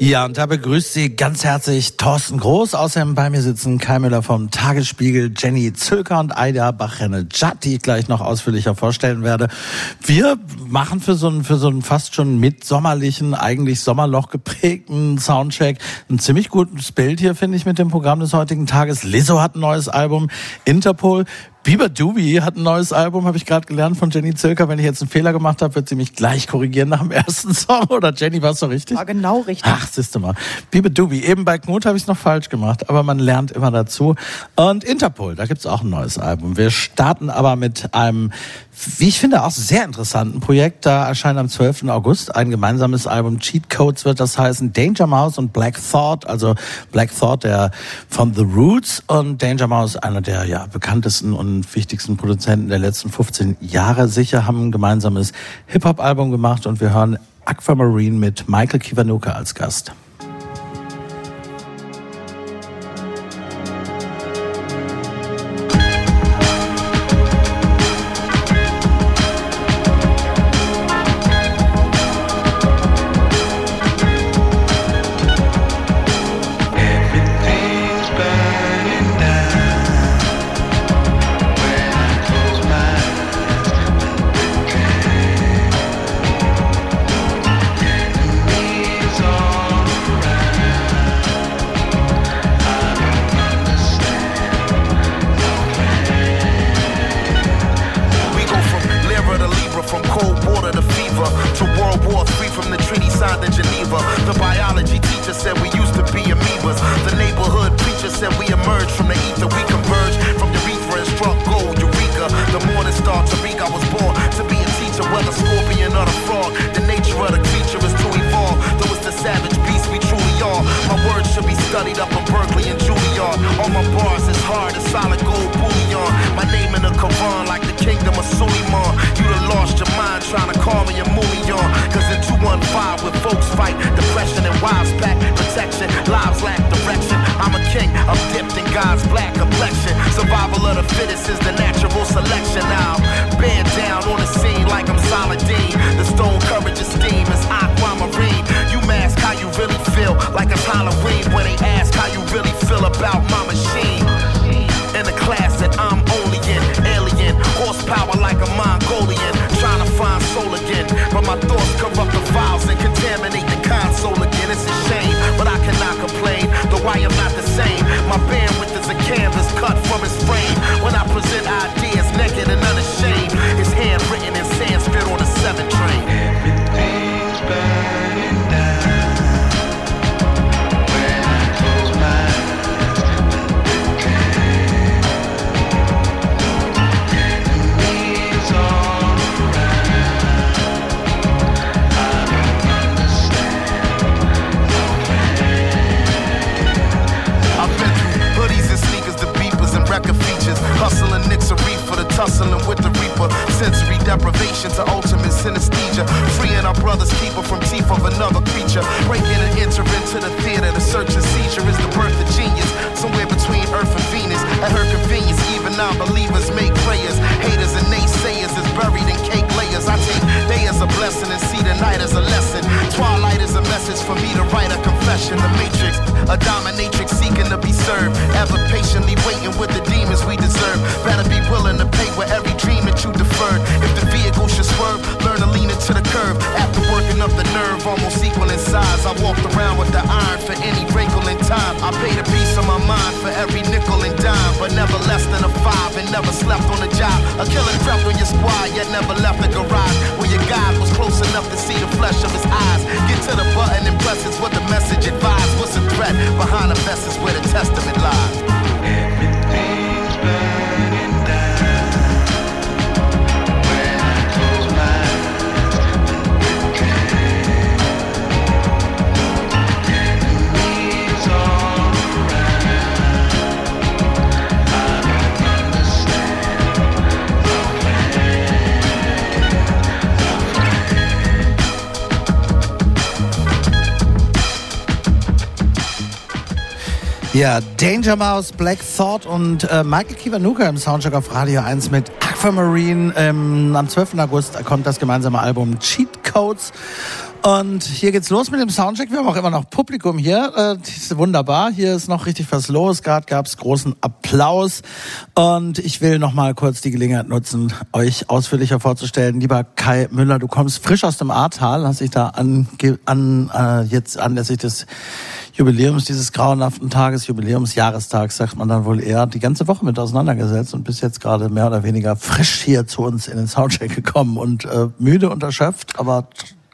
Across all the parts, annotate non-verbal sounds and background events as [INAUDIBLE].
Ja, und da begrüßt Sie ganz herzlich Thorsten Groß. Außerdem bei mir sitzen Kai Müller vom Tagesspiegel, Jenny Zülker und Aida Bachrenne-Jatt, die ich gleich noch ausführlicher vorstellen werde. Wir machen für so einen, für so einen fast schon mitsommerlichen, eigentlich Sommerloch geprägten Soundcheck ein ziemlich gutes Bild hier, finde ich, mit dem Programm des heutigen Tages. Lizzo hat ein neues Album, Interpol. Bieber Doobie hat ein neues Album, habe ich gerade gelernt von Jenny Zilker. Wenn ich jetzt einen Fehler gemacht habe, wird sie mich gleich korrigieren nach dem ersten [LAUGHS] Song. Oder Jenny, warst du richtig? War genau richtig. Ach, siehst du mal. Bieber Doobie. Eben bei Knut habe ich es noch falsch gemacht, aber man lernt immer dazu. Und Interpol, da gibt's auch ein neues Album. Wir starten aber mit einem wie ich finde, auch sehr interessanten Projekt. Da erscheint am 12. August ein gemeinsames Album. Cheat Codes wird das heißen. Danger Mouse und Black Thought. Also Black Thought, der von The Roots und Danger Mouse, einer der ja bekanntesten und wichtigsten Produzenten der letzten 15 Jahre sicher, haben ein gemeinsames Hip-Hop-Album gemacht und wir hören Aquamarine mit Michael Kiwanuka als Gast. deprivation to ultimate synesthesia. Freeing our brothers, people from teeth of another creature. Breaking and entering to the theater, the search and seizure is the birth of genius. Somewhere between Earth and Venus, at her convenience, even non-believers make prayers. Haters and naysayers is buried in cake layers. I take day as a blessing and see the night as a lesson. Twilight is a message for me to write a confession. The matrix, a dominatrix seeking to be served. Ever patiently waiting with the demons we deserve. Better be willing to pay where every dream that you deferred. If the vehicle should swerve, learn to lean into the curve. After working up the nerve, almost equal in size, I walked around with the iron for any wrinkle in time. I paid a piece of my mind for every nickel and dime, but never less than a five and never slept on a job. A killing prep on your squad, yet never left the garage. When your God was close enough to see the flesh of his eyes. Get to the button and press it's what the message advised. What's the threat behind the vest is where the testament lies. Ja, Danger Mouse, Black Thought und äh, Michael Kiwanuka im Soundtrack auf Radio 1 mit Aquamarine. Ähm, am 12. August kommt das gemeinsame Album Cheat Codes. Und hier geht's los mit dem Soundcheck. Wir haben auch immer noch Publikum hier. Äh, wunderbar. Hier ist noch richtig was los. Gerade gab's großen Applaus. Und ich will noch mal kurz die Gelegenheit nutzen, euch ausführlicher vorzustellen. Lieber Kai Müller, du kommst frisch aus dem Ahrtal, hast dich da an, an äh, jetzt anlässlich des Jubiläums, dieses grauenhaften Tages, Jubiläumsjahrestags, sagt man dann wohl eher, die ganze Woche mit auseinandergesetzt und bis jetzt gerade mehr oder weniger frisch hier zu uns in den Soundcheck gekommen und äh, müde und erschöpft, aber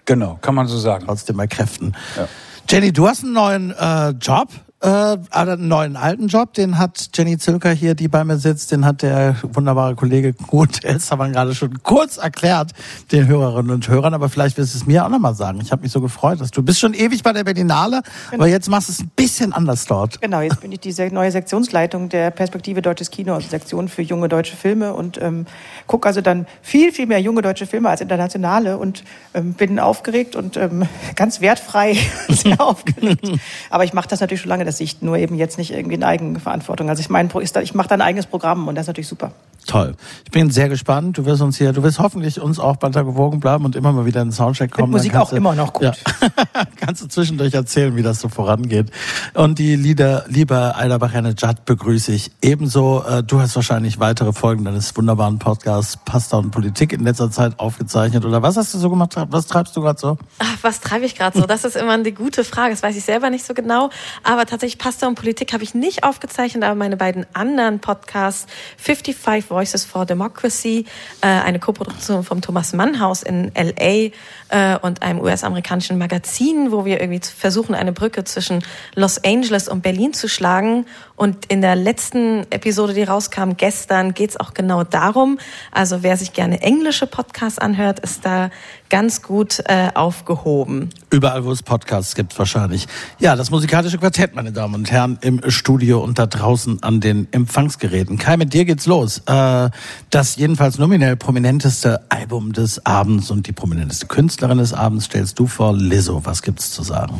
genau, kann man so sagen. Trotzdem bei Kräften. Ja. Jenny, du hast einen neuen äh, Job äh, einen neuen alten Job, den hat Jenny Zülker hier, die bei mir sitzt, den hat der wunderbare Kollege Gut Elstermann gerade schon kurz erklärt, den Hörerinnen und Hörern, aber vielleicht willst du es mir auch nochmal sagen. Ich habe mich so gefreut, dass du bist schon ewig bei der Berlinale, genau. aber jetzt machst du es ein bisschen anders dort. Genau, jetzt bin ich die neue Sektionsleitung der Perspektive Deutsches Kino, also Sektion für junge deutsche Filme und ähm, gucke also dann viel, viel mehr junge deutsche Filme als internationale und ähm, bin aufgeregt und ähm, [LAUGHS] ganz wertfrei [LAUGHS] sehr aufgeregt. [LAUGHS] Aber ich mache das natürlich schon lange der Sicht, nur eben jetzt nicht irgendwie in Eigenverantwortung. Also ich meine, ich mache da ein eigenes Programm und das ist natürlich super. Toll. Ich bin sehr gespannt. Du wirst uns hier, du wirst hoffentlich uns auch bald gewogen bleiben und immer mal wieder in den Soundcheck kommen. Mit Musik auch du, immer noch gut. Ja, [LAUGHS] kannst du zwischendurch erzählen, wie das so vorangeht. Und die Lieder, liebe Aida Bachanejad begrüße ich ebenso. Äh, du hast wahrscheinlich weitere Folgen deines wunderbaren Podcasts Pasta und Politik in letzter Zeit aufgezeichnet. Oder was hast du so gemacht? Was treibst du gerade so? Ach, was treibe ich gerade so? Das ist immer eine gute Frage. Das weiß ich selber nicht so genau. Aber tatsächlich Pasta und Politik habe ich nicht aufgezeichnet, aber meine beiden anderen Podcasts 55 Voices for Democracy, äh, eine Koproduktion vom Thomas Mann Haus in LA äh, und einem US-amerikanischen Magazin, wo wir irgendwie versuchen, eine Brücke zwischen Los Angeles und Berlin zu schlagen. Und in der letzten Episode, die rauskam gestern, geht es auch genau darum. Also wer sich gerne englische Podcasts anhört, ist da ganz gut äh, aufgehoben. Überall, wo es Podcasts gibt, wahrscheinlich. Ja, das musikalische Quartett, meine Damen und Herren, im Studio und da draußen an den Empfangsgeräten. Kai, mit dir geht's los. Äh, das jedenfalls nominell prominenteste Album des Abends und die prominenteste Künstlerin des Abends stellst du vor, Lizzo. Was gibt's zu sagen?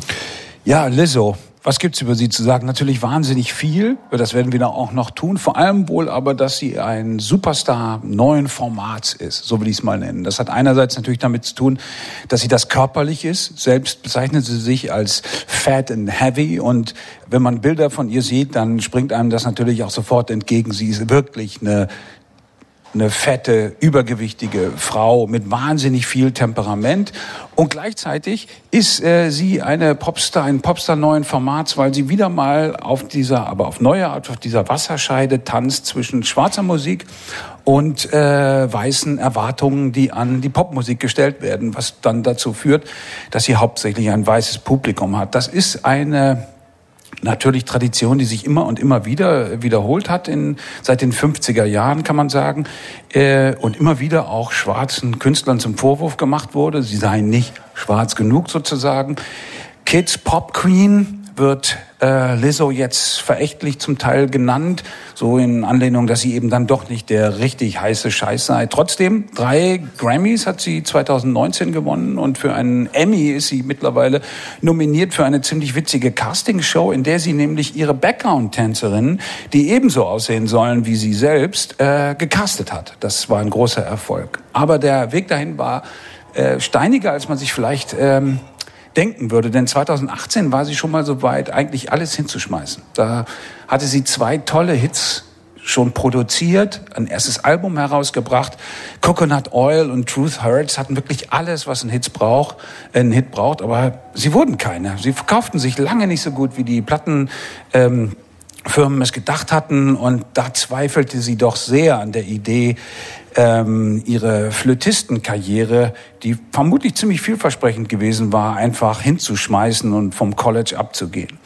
Ja, Lizzo. Was gibt's über sie zu sagen? Natürlich wahnsinnig viel. Das werden wir auch noch tun. Vor allem wohl aber, dass sie ein Superstar neuen Formats ist. So will ich es mal nennen. Das hat einerseits natürlich damit zu tun, dass sie das körperlich ist. Selbst bezeichnet sie sich als fat and heavy. Und wenn man Bilder von ihr sieht, dann springt einem das natürlich auch sofort entgegen. Sie ist wirklich eine eine fette, übergewichtige Frau mit wahnsinnig viel Temperament. Und gleichzeitig ist äh, sie eine Popstar, ein Popstar neuen Formats, weil sie wieder mal auf dieser, aber auf neue Art, auf dieser Wasserscheide tanzt zwischen schwarzer Musik und äh, weißen Erwartungen, die an die Popmusik gestellt werden, was dann dazu führt, dass sie hauptsächlich ein weißes Publikum hat. Das ist eine natürlich Tradition, die sich immer und immer wieder wiederholt hat in, seit den 50er Jahren, kann man sagen, äh, und immer wieder auch schwarzen Künstlern zum Vorwurf gemacht wurde, sie seien nicht schwarz genug sozusagen. Kids Pop Queen wird äh, Lizzo jetzt verächtlich zum Teil genannt, so in Anlehnung, dass sie eben dann doch nicht der richtig heiße Scheiß sei. Trotzdem, drei Grammys hat sie 2019 gewonnen und für einen Emmy ist sie mittlerweile nominiert für eine ziemlich witzige Castingshow, in der sie nämlich ihre Background-Tänzerinnen, die ebenso aussehen sollen wie sie selbst, äh, gecastet hat. Das war ein großer Erfolg. Aber der Weg dahin war äh, steiniger, als man sich vielleicht ähm, denken würde. Denn 2018 war sie schon mal so weit, eigentlich alles hinzuschmeißen. Da hatte sie zwei tolle Hits schon produziert, ein erstes Album herausgebracht. Coconut Oil und Truth Hurts hatten wirklich alles, was ein Hit braucht, ein Hit braucht, aber sie wurden keine. Sie verkauften sich lange nicht so gut wie die Platten. Ähm, es gedacht hatten und da zweifelte sie doch sehr an der Idee, ähm, ihre Flötistenkarriere, die vermutlich ziemlich vielversprechend gewesen war, einfach hinzuschmeißen und vom College abzugehen.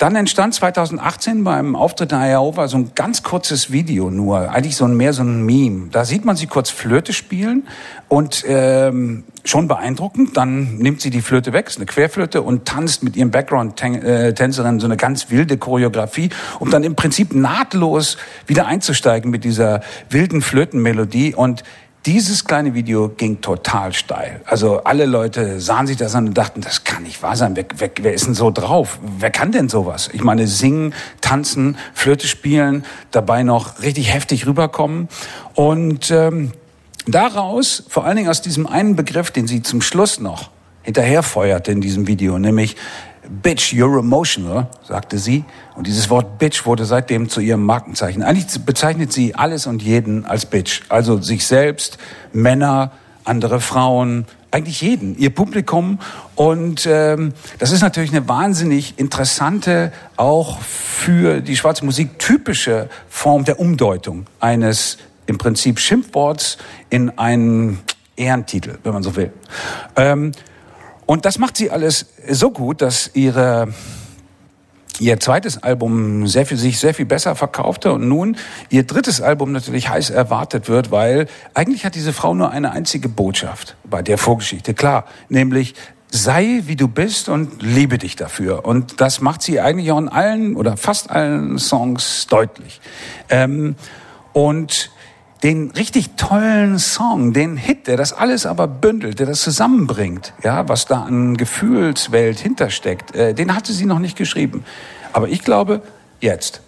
Dann entstand 2018 beim Auftritt in Iowa so ein ganz kurzes Video nur, eigentlich so ein, mehr so ein Meme. Da sieht man sie kurz Flöte spielen und ähm, schon beeindruckend. Dann nimmt sie die Flöte weg, ist eine Querflöte und tanzt mit ihrem Background-Tänzerin so eine ganz wilde Choreografie, um dann im Prinzip nahtlos wieder einzusteigen mit dieser wilden Flötenmelodie und dieses kleine Video ging total steil. Also alle Leute sahen sich das an und dachten, das kann nicht wahr sein. Wer, wer, wer ist denn so drauf? Wer kann denn sowas? Ich meine, singen, tanzen, Flöte spielen, dabei noch richtig heftig rüberkommen. Und ähm, daraus, vor allen Dingen aus diesem einen Begriff, den sie zum Schluss noch hinterherfeuerte in diesem Video, nämlich Bitch, you're emotional, sagte sie. Und dieses Wort Bitch wurde seitdem zu ihrem Markenzeichen. Eigentlich bezeichnet sie alles und jeden als Bitch. Also sich selbst, Männer, andere Frauen, eigentlich jeden, ihr Publikum. Und ähm, das ist natürlich eine wahnsinnig interessante, auch für die schwarze Musik typische Form der Umdeutung eines im Prinzip Schimpfworts in einen Ehrentitel, wenn man so will. Ähm, und das macht sie alles so gut, dass ihre ihr zweites Album sehr viel, sich sehr viel besser verkaufte und nun ihr drittes Album natürlich heiß erwartet wird, weil eigentlich hat diese Frau nur eine einzige Botschaft bei der Vorgeschichte. Klar, nämlich sei wie du bist und liebe dich dafür. Und das macht sie eigentlich auch in allen oder fast allen Songs deutlich. Ähm, und den richtig tollen Song, den Hit, der das alles aber bündelt, der das zusammenbringt, ja, was da an Gefühlswelt hintersteckt, äh, den hatte sie noch nicht geschrieben. Aber ich glaube, jetzt.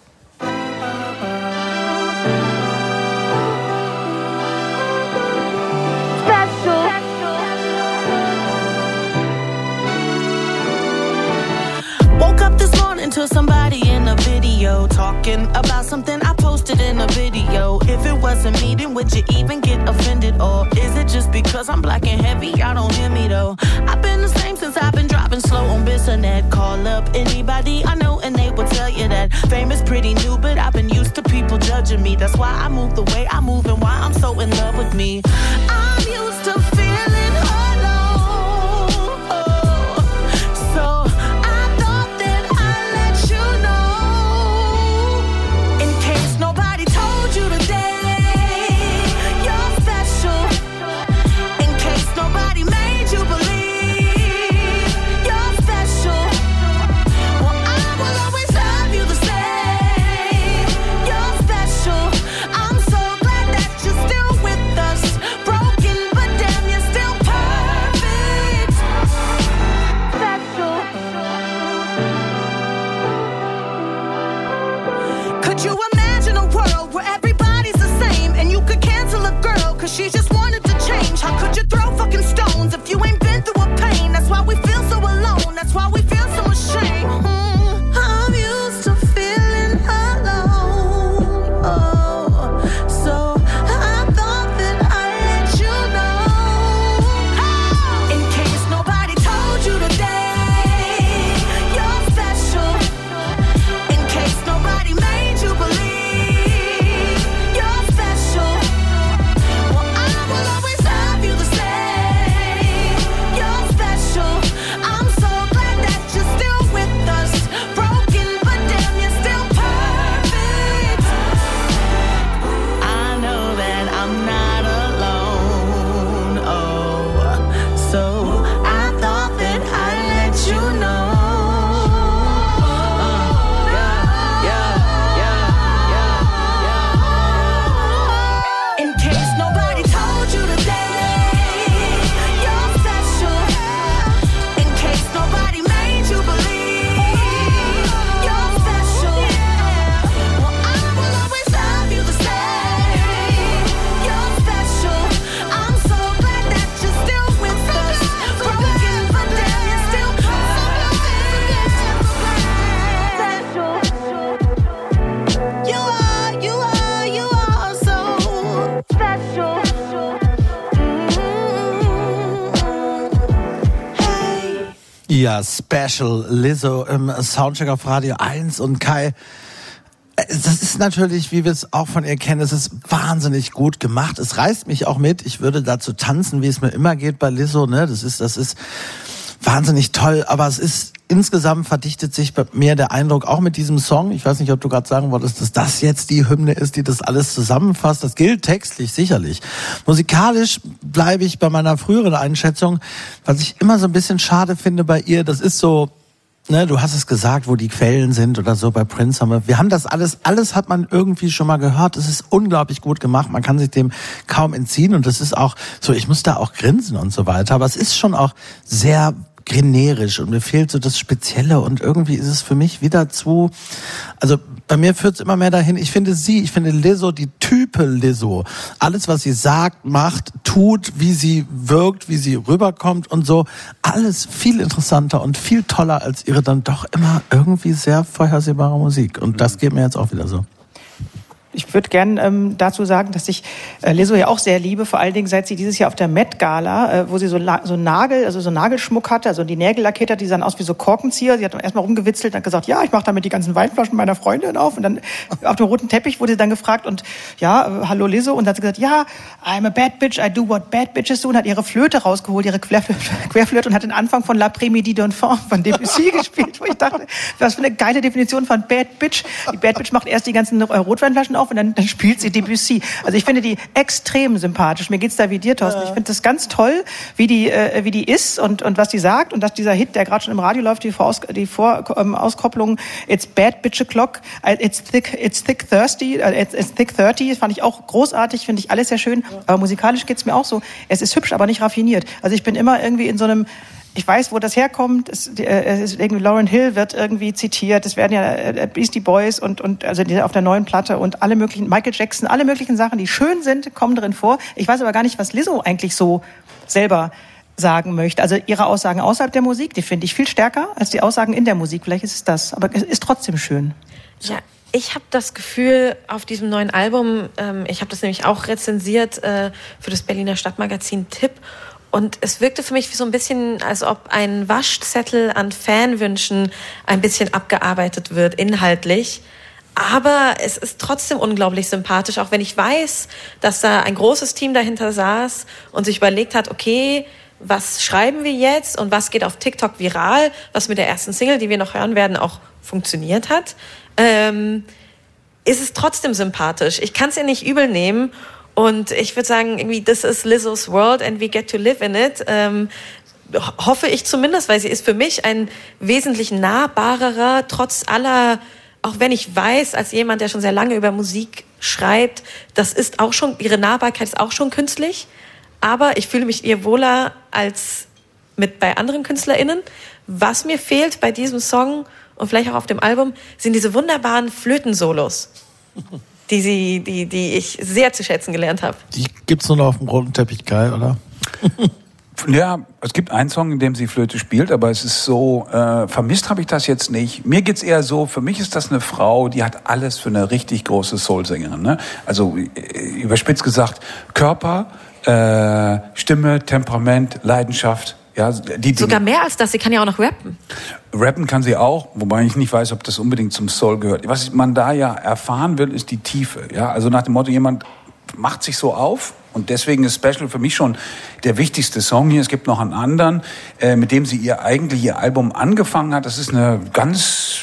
About something I posted in a video. If it wasn't me, then would you even get offended? Or is it just because I'm black and heavy? Y'all don't hear me though. I've been the same since I've been dropping slow on Bissonnet. Call up anybody I know and they will tell you that fame is pretty new, but I've been used to people judging me. That's why I move the way I move and why I'm so in love with me. I'm used to feeling broken stones. If you ain't been through a pain, that's why we feel so alone. That's why we Ja, Special Lizzo im Soundcheck auf Radio 1 und Kai. Äh, das ist natürlich, wie wir es auch von ihr kennen, es ist wahnsinnig gut gemacht. Es reißt mich auch mit. Ich würde dazu tanzen, wie es mir immer geht bei Lizzo. Ne, das ist, das ist wahnsinnig toll. Aber es ist insgesamt verdichtet sich bei mir der Eindruck auch mit diesem Song. Ich weiß nicht, ob du gerade sagen wolltest, dass das jetzt die Hymne ist, die das alles zusammenfasst. Das gilt textlich sicherlich. Musikalisch bleibe ich bei meiner früheren Einschätzung, was ich immer so ein bisschen schade finde bei ihr. Das ist so ne, du hast es gesagt, wo die Quellen sind oder so bei Prince haben wir. Wir haben das alles, alles hat man irgendwie schon mal gehört. Es ist unglaublich gut gemacht. Man kann sich dem kaum entziehen und das ist auch so, ich muss da auch grinsen und so weiter. Aber es ist schon auch sehr generisch und mir fehlt so das Spezielle und irgendwie ist es für mich wieder zu, also bei mir führt es immer mehr dahin, ich finde sie, ich finde Lizzo, die Type Lizzo, alles was sie sagt, macht, tut, wie sie wirkt, wie sie rüberkommt und so, alles viel interessanter und viel toller als ihre dann doch immer irgendwie sehr vorhersehbare Musik. Und das geht mir jetzt auch wieder so ich würde gern ähm, dazu sagen, dass ich äh, Leso ja auch sehr liebe, vor allen Dingen seit sie dieses Jahr auf der Met Gala, äh, wo sie so, so Nagel, also so Nagelschmuck hatte, also die Nägel lackiert hat, die sahen aus wie so Korkenzieher. Sie hat erstmal rumgewitzelt und gesagt, ja, ich mache damit die ganzen Weinflaschen meiner Freundin auf. Und dann [LAUGHS] auf dem roten Teppich wurde sie dann gefragt und ja, äh, hallo Lizzo. Und dann hat sie gesagt, ja, I'm a bad bitch, I do what bad bitches do. Und hat ihre Flöte rausgeholt, ihre [LAUGHS] Querflöte und hat den Anfang von La Prémidi d'Enfant von Debussy [LAUGHS] gespielt, wo ich dachte, was für eine geile Definition von bad bitch. Die bad bitch macht erst die ganzen äh, Rotweinflaschen auf auf und dann, dann spielt sie Debussy. Also ich finde die extrem sympathisch. Mir geht's da wie dir, Thorsten. Ich finde das ganz toll, wie die, äh, wie die ist und, und was die sagt und dass dieser Hit, der gerade schon im Radio läuft, die, Voraus die Vorauskopplung ähm, It's Bad Bitch O'Clock, äh, It's Thick, It's Thick Thirsty, äh, it's, it's Thick 30, fand ich auch großartig, finde ich alles sehr schön. Aber musikalisch geht's mir auch so. Es ist hübsch, aber nicht raffiniert. Also ich bin immer irgendwie in so einem ich weiß, wo das herkommt. Es, äh, ist irgendwie Lauren Hill wird irgendwie zitiert. Es werden ja äh, Beastie Boys und und also auf der neuen Platte und alle möglichen Michael Jackson, alle möglichen Sachen, die schön sind, kommen drin vor. Ich weiß aber gar nicht, was Lizzo eigentlich so selber sagen möchte. Also ihre Aussagen außerhalb der Musik, die finde ich viel stärker als die Aussagen in der Musik. Vielleicht ist es das, aber es ist trotzdem schön. Ja, ich habe das Gefühl auf diesem neuen Album, ähm, ich habe das nämlich auch rezensiert äh, für das Berliner Stadtmagazin Tipp und es wirkte für mich wie so ein bisschen, als ob ein Waschzettel an Fanwünschen ein bisschen abgearbeitet wird, inhaltlich. Aber es ist trotzdem unglaublich sympathisch, auch wenn ich weiß, dass da ein großes Team dahinter saß und sich überlegt hat, okay, was schreiben wir jetzt und was geht auf TikTok viral, was mit der ersten Single, die wir noch hören werden, auch funktioniert hat, ähm, ist es trotzdem sympathisch. Ich kann es ihr nicht übel nehmen und ich würde sagen, irgendwie, this is Lizzo's world and we get to live in it. Ähm, hoffe ich zumindest, weil sie ist für mich ein wesentlich nahbarerer, trotz aller, auch wenn ich weiß, als jemand, der schon sehr lange über Musik schreibt, das ist auch schon, ihre Nahbarkeit ist auch schon künstlich. Aber ich fühle mich ihr wohler als mit bei anderen KünstlerInnen. Was mir fehlt bei diesem Song und vielleicht auch auf dem Album, sind diese wunderbaren Flötensolos. [LAUGHS] die, sie, die, die ich sehr zu schätzen gelernt habe. Die gibt's nur noch auf dem roten Teppich, geil, oder? [LAUGHS] Ja, es gibt einen Song, in dem sie Flöte spielt, aber es ist so, äh, vermisst habe ich das jetzt nicht. Mir geht's eher so, für mich ist das eine Frau, die hat alles für eine richtig große Soulsängerin. Ne? Also äh, überspitzt gesagt, Körper, äh, Stimme, Temperament, Leidenschaft, ja, die Sogar mehr als das, sie kann ja auch noch rappen. Rappen kann sie auch, wobei ich nicht weiß, ob das unbedingt zum Soul gehört. Was man da ja erfahren will, ist die Tiefe. Ja, also nach dem Motto, jemand macht sich so auf und deswegen ist Special für mich schon der wichtigste Song hier. Es gibt noch einen anderen, äh, mit dem sie ihr eigentlich ihr Album angefangen hat. Das ist eine ganz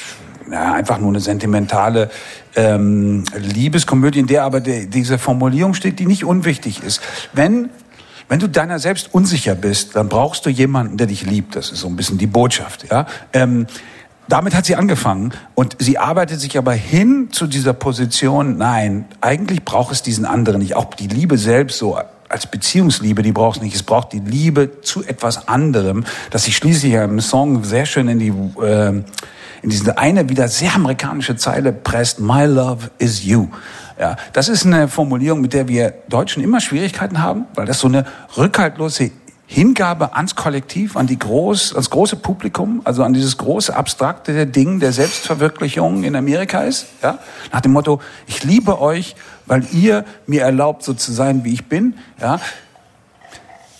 ja, einfach nur eine sentimentale ähm, Liebeskomödie, in der aber der, diese Formulierung steht, die nicht unwichtig ist. Wenn wenn du deiner selbst unsicher bist, dann brauchst du jemanden, der dich liebt. Das ist so ein bisschen die Botschaft. Ja. Ähm, damit hat sie angefangen und sie arbeitet sich aber hin zu dieser Position, nein, eigentlich braucht es diesen anderen nicht. Auch die Liebe selbst so als Beziehungsliebe, die braucht es nicht. Es braucht die Liebe zu etwas anderem, dass sie schließlich im Song sehr schön in die, äh, in diese eine wieder sehr amerikanische Zeile presst, My love is you. Ja, das ist eine Formulierung, mit der wir Deutschen immer Schwierigkeiten haben, weil das so eine rückhaltlose Hingabe ans Kollektiv, an die groß, ans große Publikum, also an dieses große abstrakte Ding der Selbstverwirklichung in Amerika ist, ja? Nach dem Motto, ich liebe euch, weil ihr mir erlaubt, so zu sein, wie ich bin, ja?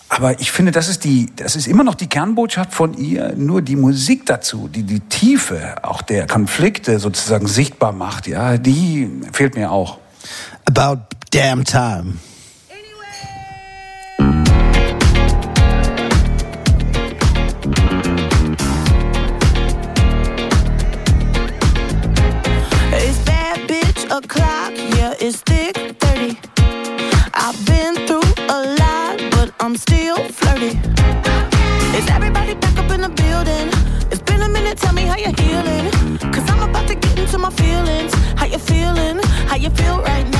Aber ich finde, das ist die, das ist immer noch die Kernbotschaft von ihr. Nur die Musik dazu, die die Tiefe auch der Konflikte sozusagen sichtbar macht, ja, die fehlt mir auch. about damn time. o'clock, yeah, it's thick 30. I've been through a lot, but I'm still flirty. Is everybody back up in the building? It's been a minute, tell me how you're healing. Cause I'm about to get into my feelings. How you feel right now?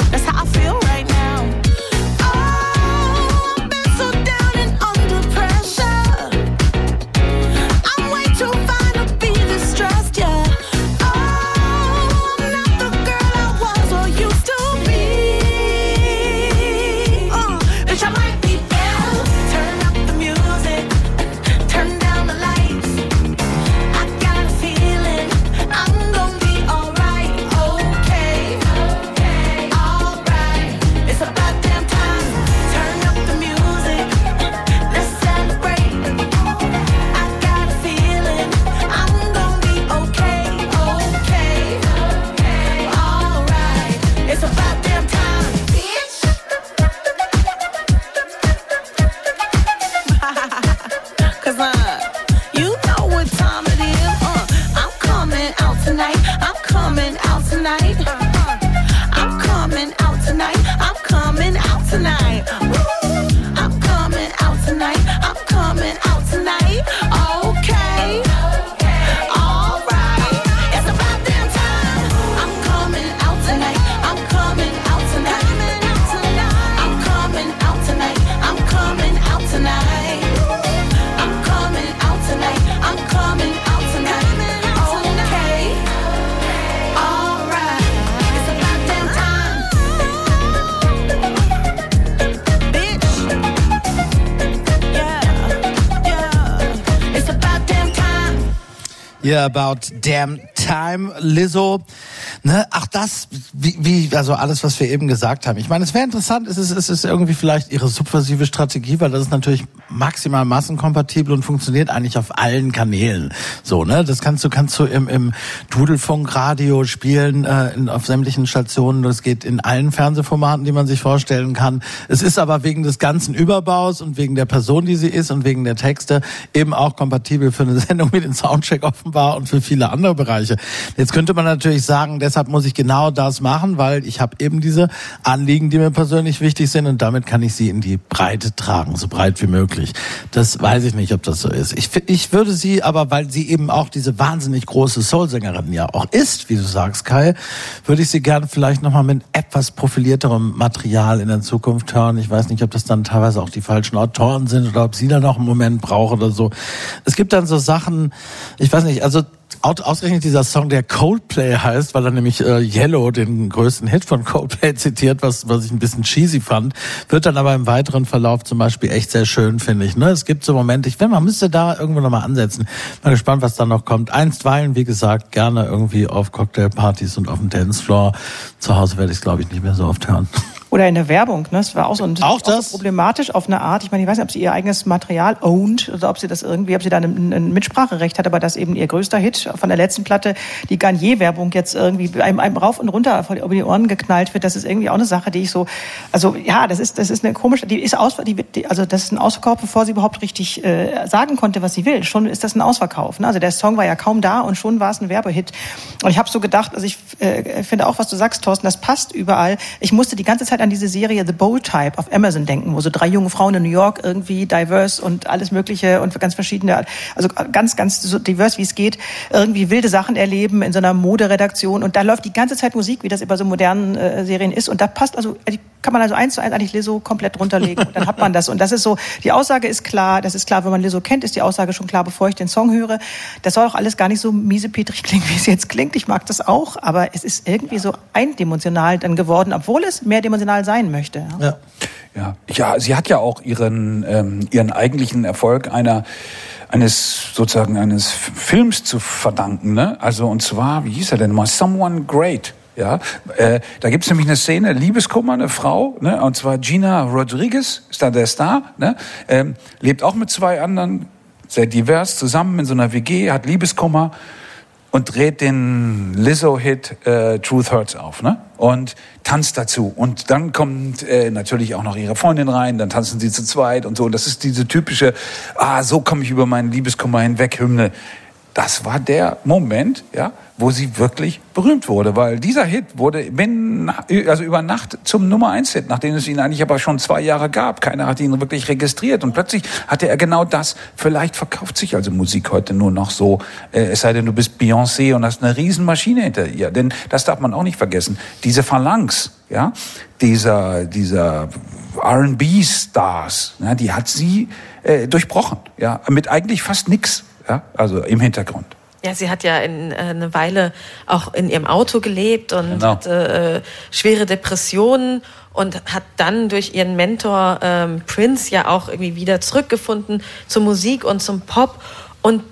about damn time, Lizzo. Ne, ach das, wie, wie, also alles, was wir eben gesagt haben. Ich meine, es wäre interessant, es ist, es ist irgendwie vielleicht ihre subversive Strategie, weil das ist natürlich maximal massenkompatibel und funktioniert eigentlich auf allen Kanälen. So, ne, das kannst du, kannst du im, im Dudelfunkradio spielen, äh, in, auf sämtlichen Stationen. Das geht in allen Fernsehformaten, die man sich vorstellen kann. Es ist aber wegen des ganzen Überbaus und wegen der Person, die sie ist und wegen der Texte eben auch kompatibel für eine [LAUGHS] Sendung wie den Soundcheck offenbar und für viele andere Bereiche. Jetzt könnte man natürlich sagen, deshalb muss ich genau das machen, weil ich habe eben diese Anliegen, die mir persönlich wichtig sind und damit kann ich sie in die Breite tragen, so breit wie möglich. Das weiß ich nicht, ob das so ist. Ich, ich würde sie aber, weil sie eben auch diese wahnsinnig große Soul-Sängerin ja auch ist, wie du sagst, Kai, würde ich sie gern vielleicht nochmal mit etwas profilierterem Material in der Zukunft hören. Ich weiß nicht, ob das dann teilweise auch die falschen Autoren sind oder ob sie da noch einen Moment braucht oder so. Es gibt dann so Sachen, ich weiß nicht, also Ausgerechnet dieser Song, der Coldplay heißt, weil er nämlich äh, Yellow, den größten Hit von Coldplay, [LAUGHS] zitiert, was, was ich ein bisschen cheesy fand, wird dann aber im weiteren Verlauf zum Beispiel echt sehr schön, finde ich. Ne? Es gibt so Momente, ich finde, man müsste da irgendwo nochmal ansetzen. Mal gespannt, was da noch kommt. Einstweilen, wie gesagt, gerne irgendwie auf Cocktailpartys und auf dem Dancefloor. Zu Hause werde ich es, glaube ich, nicht mehr so oft hören. [LAUGHS] Oder in der Werbung, ne? Das war auch so, ein, Auch ist so das? problematisch auf eine Art. Ich meine, ich weiß nicht, ob sie ihr eigenes Material owned oder ob sie das irgendwie, ob sie da ein, ein Mitspracherecht hat, aber dass eben ihr größter Hit von der letzten Platte, die Garnier-Werbung jetzt irgendwie einem, einem rauf und runter vor die- über die Ohren geknallt wird, das ist irgendwie auch eine Sache, die ich so, also ja, das ist, das ist eine komische, die ist aus, die, also das ist ein Ausverkauf, bevor sie überhaupt richtig äh, sagen konnte, was sie will. Schon ist das ein Ausverkauf. Ne? Also der Song war ja kaum da und schon war es ein Werbehit. Und ich habe so gedacht, also ich äh, finde auch, was du sagst, Thorsten, das passt überall. Ich musste die ganze Zeit an diese Serie The Bold Type auf Amazon denken, wo so drei junge Frauen in New York irgendwie diverse und alles Mögliche und ganz verschiedene, also ganz, ganz so divers wie es geht, irgendwie wilde Sachen erleben in so einer Moderedaktion und da läuft die ganze Zeit Musik, wie das bei so modernen äh, Serien ist und da passt also, die kann man also eins zu eins eigentlich Lizzo komplett runterlegen und dann hat man das und das ist so, die Aussage ist klar, das ist klar, wenn man Lizzo kennt, ist die Aussage schon klar, bevor ich den Song höre. Das soll auch alles gar nicht so miesepetrig [LAUGHS] klingen, wie es jetzt klingt. Ich mag das auch, aber es ist irgendwie so eindimensional dann geworden, obwohl es mehrdimensional sein möchte. Ja. Ja. Ja, sie hat ja auch ihren ähm, ihren eigentlichen Erfolg einer eines sozusagen eines Films zu verdanken, ne? Also und zwar, wie hieß er denn mal? Someone Great. Ja, äh, da gibt's nämlich eine Szene, Liebeskummer, eine Frau, ne, und zwar Gina Rodriguez, ist da der Star, ne, ähm, lebt auch mit zwei anderen, sehr divers, zusammen in so einer WG, hat Liebeskummer und dreht den Lizzo-Hit äh, Truth Hurts auf, ne? Und tanzt dazu. Und dann kommt äh, natürlich auch noch ihre Freundin rein, dann tanzen sie zu zweit und so. Und das ist diese typische, ah, so komme ich über meinen Liebeskummer hinweg, Hymne. Das war der Moment, ja, wo sie wirklich berühmt wurde, weil dieser Hit wurde binnen, also über Nacht zum Nummer eins Hit, nachdem es ihn eigentlich aber schon zwei Jahre gab. Keiner hat ihn wirklich registriert und plötzlich hatte er genau das. Vielleicht verkauft sich also Musik heute nur noch so, äh, es sei denn, du bist Beyoncé und hast eine Riesenmaschine hinter ihr, denn das darf man auch nicht vergessen. Diese Phalanx, ja, dieser, dieser R&B-Stars, ja, die hat sie äh, durchbrochen, ja, mit eigentlich fast nix ja, also im Hintergrund. Ja, sie hat ja in, äh, eine Weile auch in ihrem Auto gelebt und genau. hatte äh, schwere Depressionen und hat dann durch ihren Mentor ähm, Prince ja auch irgendwie wieder zurückgefunden zur Musik und zum Pop. Und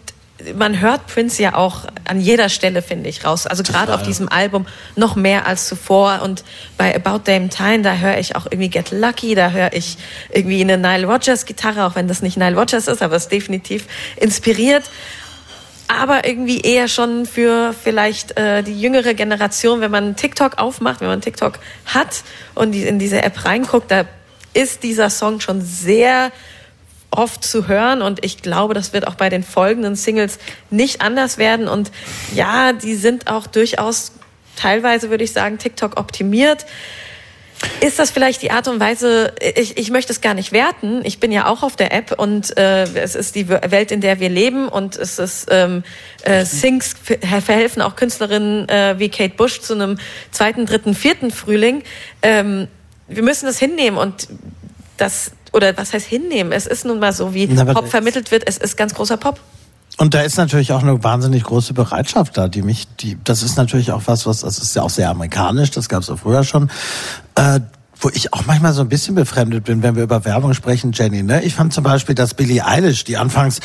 man hört Prince ja auch an jeder Stelle, finde ich, raus. Also gerade auf diesem Album noch mehr als zuvor. Und bei About Damn Time, da höre ich auch irgendwie Get Lucky, da höre ich irgendwie eine Nile Rodgers Gitarre, auch wenn das nicht Nile Rodgers ist, aber es ist definitiv inspiriert. Aber irgendwie eher schon für vielleicht äh, die jüngere Generation, wenn man TikTok aufmacht, wenn man TikTok hat und in diese App reinguckt, da ist dieser Song schon sehr oft zu hören. Und ich glaube, das wird auch bei den folgenden Singles nicht anders werden. Und ja, die sind auch durchaus teilweise, würde ich sagen, TikTok optimiert. Ist das vielleicht die Art und Weise, ich, ich möchte es gar nicht werten, ich bin ja auch auf der App und äh, es ist die Welt, in der wir leben. Und es ist ähm, äh, Sings verhelfen auch Künstlerinnen äh, wie Kate Bush zu einem zweiten, dritten, vierten Frühling. Ähm, wir müssen das hinnehmen. Und das oder was heißt hinnehmen? Es ist nun mal so, wie Na, Pop vermittelt wird. Es ist ganz großer Pop. Und da ist natürlich auch eine wahnsinnig große Bereitschaft da, die mich, die, das ist natürlich auch was, was, das ist ja auch sehr amerikanisch, das gab es auch früher schon. Äh, wo ich auch manchmal so ein bisschen befremdet bin, wenn wir über Werbung sprechen, Jenny. Ne? Ich fand zum Beispiel, dass Billie Eilish, die anfangs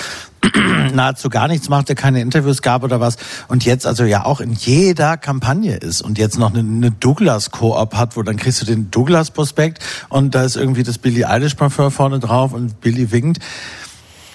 [CLEARS THROAT] nahezu gar nichts machte, keine Interviews gab oder was, und jetzt also ja auch in jeder Kampagne ist und jetzt noch eine, eine Douglas-Koop hat, wo dann kriegst du den Douglas-Prospekt und da ist irgendwie das Billie Eilish-Parfum vorne drauf und Billie winkt.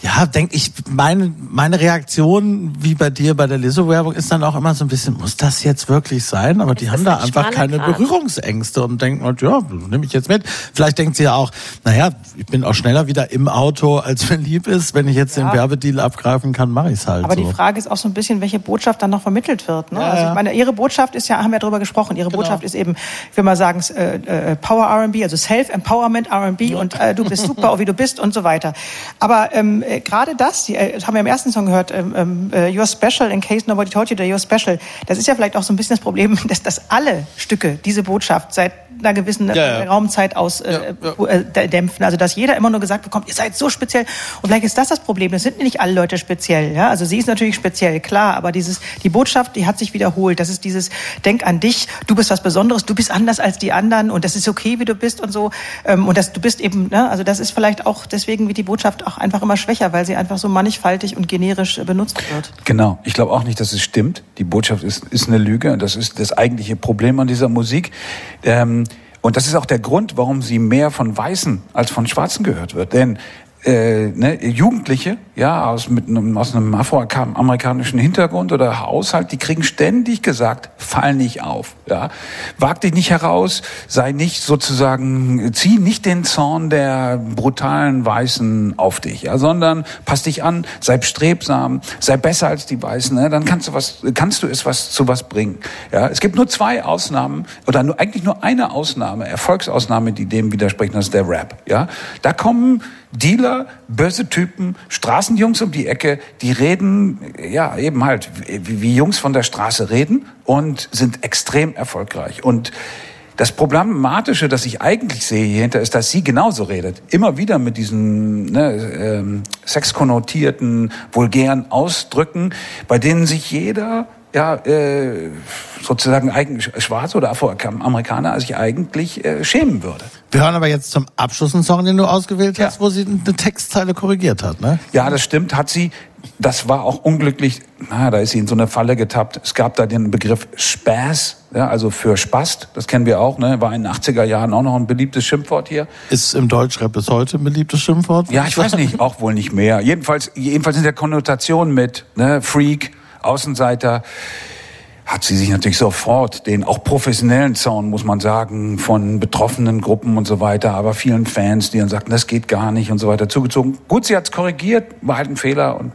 Ja, denke ich, meine, meine Reaktion, wie bei dir bei der Lizzo-Werbung, ist dann auch immer so ein bisschen, muss das jetzt wirklich sein? Aber die ist haben da einfach keine Grad. Berührungsängste und denken, halt, ja, nehme ich jetzt mit. Vielleicht denkt sie ja auch, naja, ich bin auch schneller wieder im Auto, als mir lieb ist. Wenn ich jetzt ja. den Werbedeal abgreifen kann, mache ich es halt. Aber so. die Frage ist auch so ein bisschen, welche Botschaft dann noch vermittelt wird. Ne? Ja, also ich meine, ihre Botschaft ist ja, haben wir darüber gesprochen, ihre genau. Botschaft ist eben, ich will mal sagen, äh, äh, Power R&B, also Self-Empowerment R&B und äh, du bist super, wie du bist und so weiter. Aber ähm, äh, gerade das, die, äh, das haben wir im ersten Song gehört, ähm, ähm, äh, You're Special in case nobody told you that you're special. Das ist ja vielleicht auch so ein bisschen das Problem, [LAUGHS] dass, dass alle Stücke diese Botschaft seit einer gewissen ja, ja. Raumzeit aus äh, ja, äh, dämpfen. Also dass jeder immer nur gesagt bekommt, ihr seid so speziell. Und vielleicht ist das das Problem. Das sind nicht alle Leute speziell. Ja? Also sie ist natürlich speziell, klar, aber dieses die Botschaft, die hat sich wiederholt. Das ist dieses Denk an dich, du bist was Besonderes, du bist anders als die anderen und das ist okay, wie du bist und so. Ähm, und das, du bist eben, ne? also das ist vielleicht auch deswegen wird die Botschaft auch einfach immer schwächer, weil sie einfach so mannigfaltig und generisch benutzt wird. Genau. Ich glaube auch nicht, dass es stimmt. Die Botschaft ist, ist eine Lüge und das ist das eigentliche Problem an dieser Musik. Ähm, und das ist auch der Grund, warum sie mehr von Weißen als von Schwarzen gehört wird. Denn äh, ne, Jugendliche, ja, aus, mit einem, aus einem afroamerikanischen Hintergrund oder Haushalt, die kriegen ständig gesagt, fall nicht auf, ja. Wag dich nicht heraus, sei nicht sozusagen, zieh nicht den Zorn der brutalen Weißen auf dich, ja, sondern pass dich an, sei strebsam, sei besser als die Weißen, ne, dann kannst du was, kannst du es was zu was bringen, ja. Es gibt nur zwei Ausnahmen, oder nur, eigentlich nur eine Ausnahme, Erfolgsausnahme, die dem widersprechen, das ist der Rap, ja. Da kommen Dealer, böse Typen, Straßenjungs um die Ecke, die reden, ja, eben halt, wie Jungs von der Straße reden und sind extrem erfolgreich. Und das Problematische, das ich eigentlich sehe hier hinter, ist, dass sie genauso redet. Immer wieder mit diesen ne, ähm, sexkonnotierten, vulgären Ausdrücken, bei denen sich jeder ja, äh, sozusagen eigentlich Schwarze oder Afroamerikaner sich eigentlich äh, schämen würde. Wir hören aber jetzt zum Abschluss einen Song, den du ausgewählt hast, ja. wo sie eine Textzeile korrigiert hat, ne? Ja, das stimmt, hat sie. Das war auch unglücklich. Na, da ist sie in so eine Falle getappt. Es gab da den Begriff Spaß, ja, also für Spast. Das kennen wir auch, ne? War in den 80er Jahren auch noch ein beliebtes Schimpfwort hier. Ist im Deutschrap bis heute ein beliebtes Schimpfwort? Ja, ich weiß nicht, auch wohl nicht mehr. Jedenfalls, jedenfalls in der Konnotation mit, ne? Freak, Außenseiter hat sie sich natürlich sofort den auch professionellen Zaun, muss man sagen, von betroffenen Gruppen und so weiter, aber vielen Fans, die dann sagten, das geht gar nicht und so weiter, zugezogen. Gut, sie hat es korrigiert, war halt ein Fehler und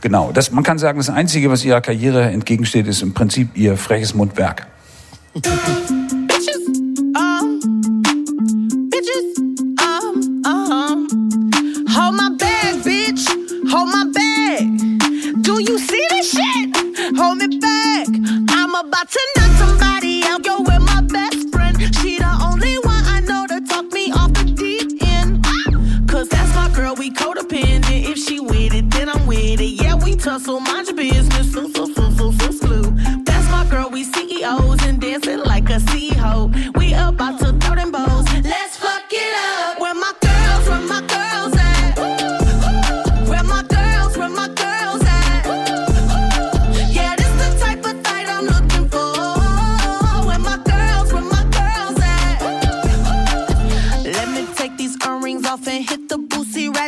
Genau, das, man kann sagen, das Einzige, was ihrer Karriere entgegensteht, ist im Prinzip ihr freches Mundwerk. [LAUGHS] shit. Hold me back. I'm about to knock somebody out. Yo, with my best friend. She the only one I know to talk me off the deep end. Cause that's my girl, we codependent. If she with it, then I'm with it. Yeah, we tussle, mind your business. So, so, so, so, so, so. That's my girl, we CEOs and dancing like a CEO. We about to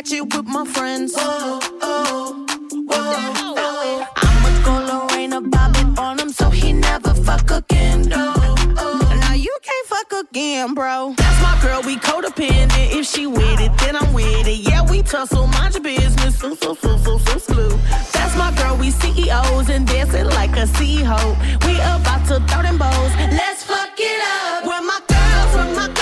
ratchet with my friends. Oh, oh. I'ma go Lorena Bobbitt on him so he never fuck again. No, now you can't fuck again, bro. That's my girl, we codependent. If she with it, then I'm with it. Yeah, we tussle, mind your business. So, so, so, so, so, slew. That's my girl, we CEOs and dancing like a CEO. We about to throw them bows. Let's fuck it up. Where my girls, where my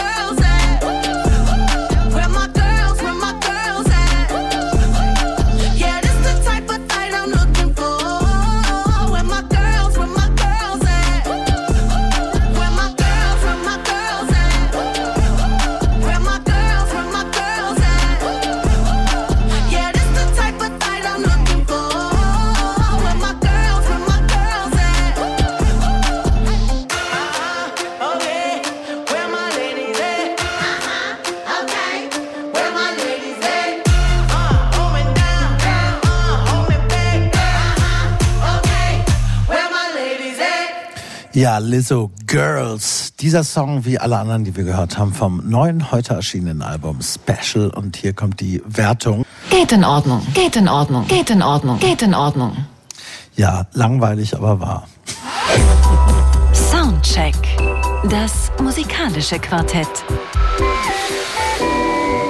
Ja, Lizzo Girls. Dieser Song, wie alle anderen, die wir gehört haben, vom neuen heute erschienenen Album Special. Und hier kommt die Wertung. Geht in Ordnung, geht in Ordnung, geht in Ordnung, geht in Ordnung. Ja, langweilig, aber wahr. Soundcheck. Das musikalische Quartett.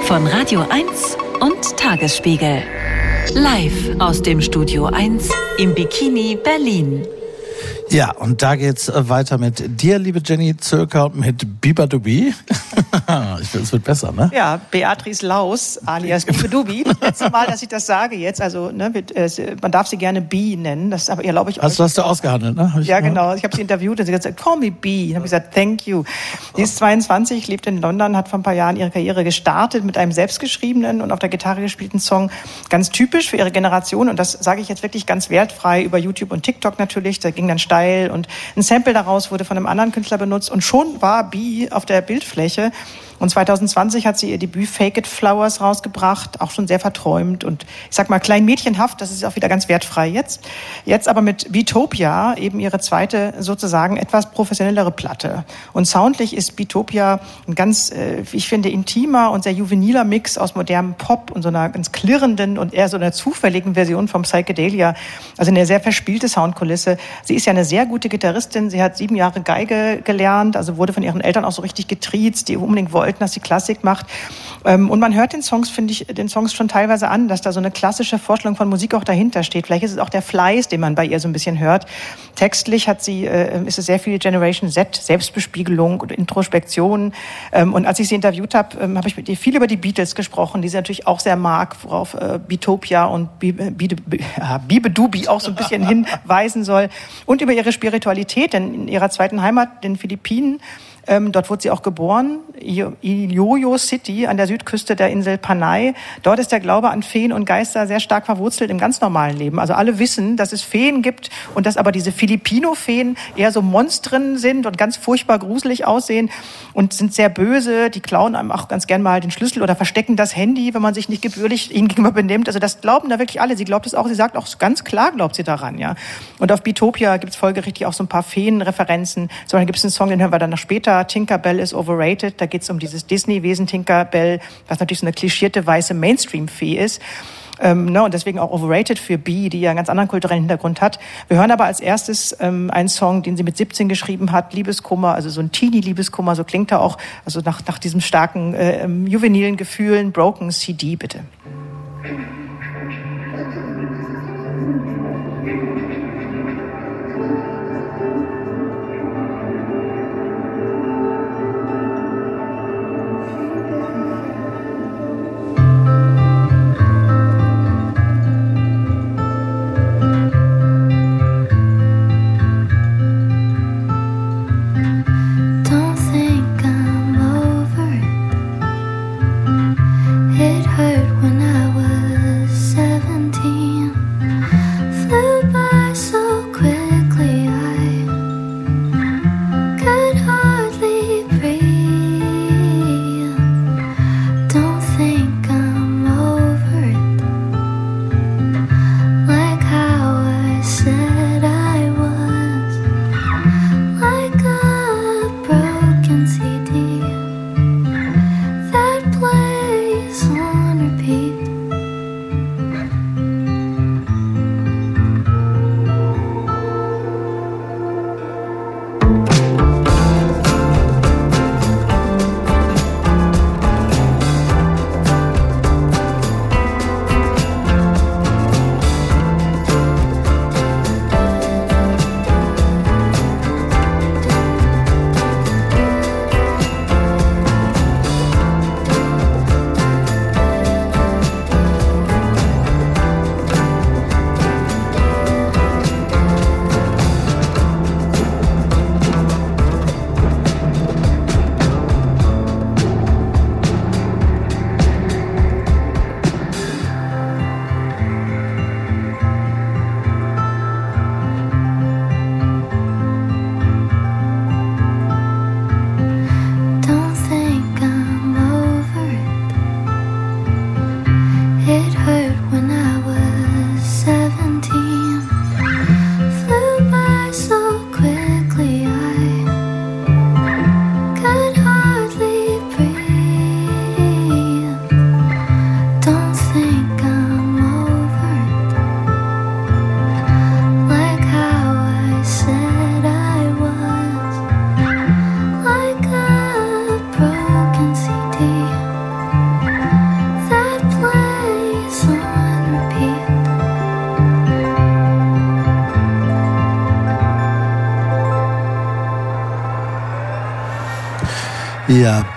Von Radio 1 und Tagesspiegel. Live aus dem Studio 1 im Bikini Berlin. Ja, und da geht's äh, weiter mit dir, liebe Jenny Zirker, mit Biba Dubi. [LAUGHS] ich finde, es wird besser, ne? Ja, Beatrice Laus, alias Dubi. [LAUGHS] Das letzte Mal, dass ich das sage jetzt. Also, ne, äh, man darf sie gerne B nennen. Das aber, glaube ich, du- hast du ausgehandelt, ne? Ja, genau. Ich habe sie interviewt und sie hat gesagt, call me B. Dann habe ich gesagt, thank you. Sie ist 22, lebt in London, hat vor ein paar Jahren ihre Karriere gestartet mit einem selbstgeschriebenen und auf der Gitarre gespielten Song. Ganz typisch für ihre Generation. Und das sage ich jetzt wirklich ganz wertfrei über YouTube und TikTok natürlich. Da ging dann steil und ein Sample daraus wurde von einem anderen Künstler benutzt. Und schon war B auf der Bildfläche. Und 2020 hat sie ihr Debüt Fake It Flowers rausgebracht, auch schon sehr verträumt und ich sag mal klein mädchenhaft, das ist auch wieder ganz wertfrei jetzt. Jetzt aber mit Beatopia, eben ihre zweite sozusagen etwas professionellere Platte. Und soundlich ist Beatopia ein ganz, äh, ich finde, intimer und sehr juveniler Mix aus modernem Pop und so einer ganz klirrenden und eher so einer zufälligen Version vom Psychedelia. Also eine sehr verspielte Soundkulisse. Sie ist ja eine sehr gute Gitarristin. Sie hat sieben Jahre Geige gelernt, also wurde von ihren Eltern auch so richtig getriezt, die unbedingt wollten, dass sie Klassik macht. Ähm, Und man hört den Songs, finde ich, den Songs schon teilweise an, dass da so eine klassische Vorstellung von Musik auch dahinter steht. Vielleicht ist es auch der Fleiß, den man bei ihr so ein bisschen hört. Textlich hat sie, äh, ist es sehr viel Generation Z, Selbstbespiegelung und Introspektion. Ähm, Und als ich sie interviewt habe, ähm, habe ich mit ihr viel über die Beatles gesprochen, die sie natürlich auch sehr mag, worauf äh, Beatopia und Bibe Bibe- [LAUGHS] ja, Bibe Dubi auch so ein bisschen [LAUGHS] hinweisen soll. Und über ihre Spiritualität, denn in ihrer zweiten Heimat, den Philippinen, ähm, dort wurde sie auch geboren, I- Iloyo City an der Südküste der Insel Panay. Dort ist der Glaube an Feen und Geister sehr stark verwurzelt im ganz normalen Leben. Also alle wissen, dass es Feen gibt und dass aber diese Filipino-Feen eher so Monstren sind und ganz furchtbar gruselig aussehen und sind sehr böse. Die klauen einem auch ganz gern mal den Schlüssel oder verstecken das Handy, wenn man sich nicht gebührlich [LAUGHS] ihnen gegenüber benimmt. Also das glauben da wirklich alle. Sie glaubt es auch. Sie sagt auch ganz klar, glaubt sie daran, ja. Und auf Bitopia gibt es folgerichtig auch so ein paar Feen-Referenzen. So, dann gibt es einen Song, den hören wir dann noch später. Tinkerbell is overrated. Da geht es um dieses Disney-Wesen Tinkerbell, was natürlich so eine klischierte weiße Mainstream-Fee ist. Ähm, ne, und deswegen auch overrated für B, die ja einen ganz anderen kulturellen Hintergrund hat. Wir hören aber als erstes ähm, einen Song, den sie mit 17 geschrieben hat, Liebeskummer, also so ein Teenie-Liebeskummer, so klingt er auch, also nach, nach diesem starken äh, ähm, juvenilen Gefühlen, Broken CD, bitte. [LAUGHS]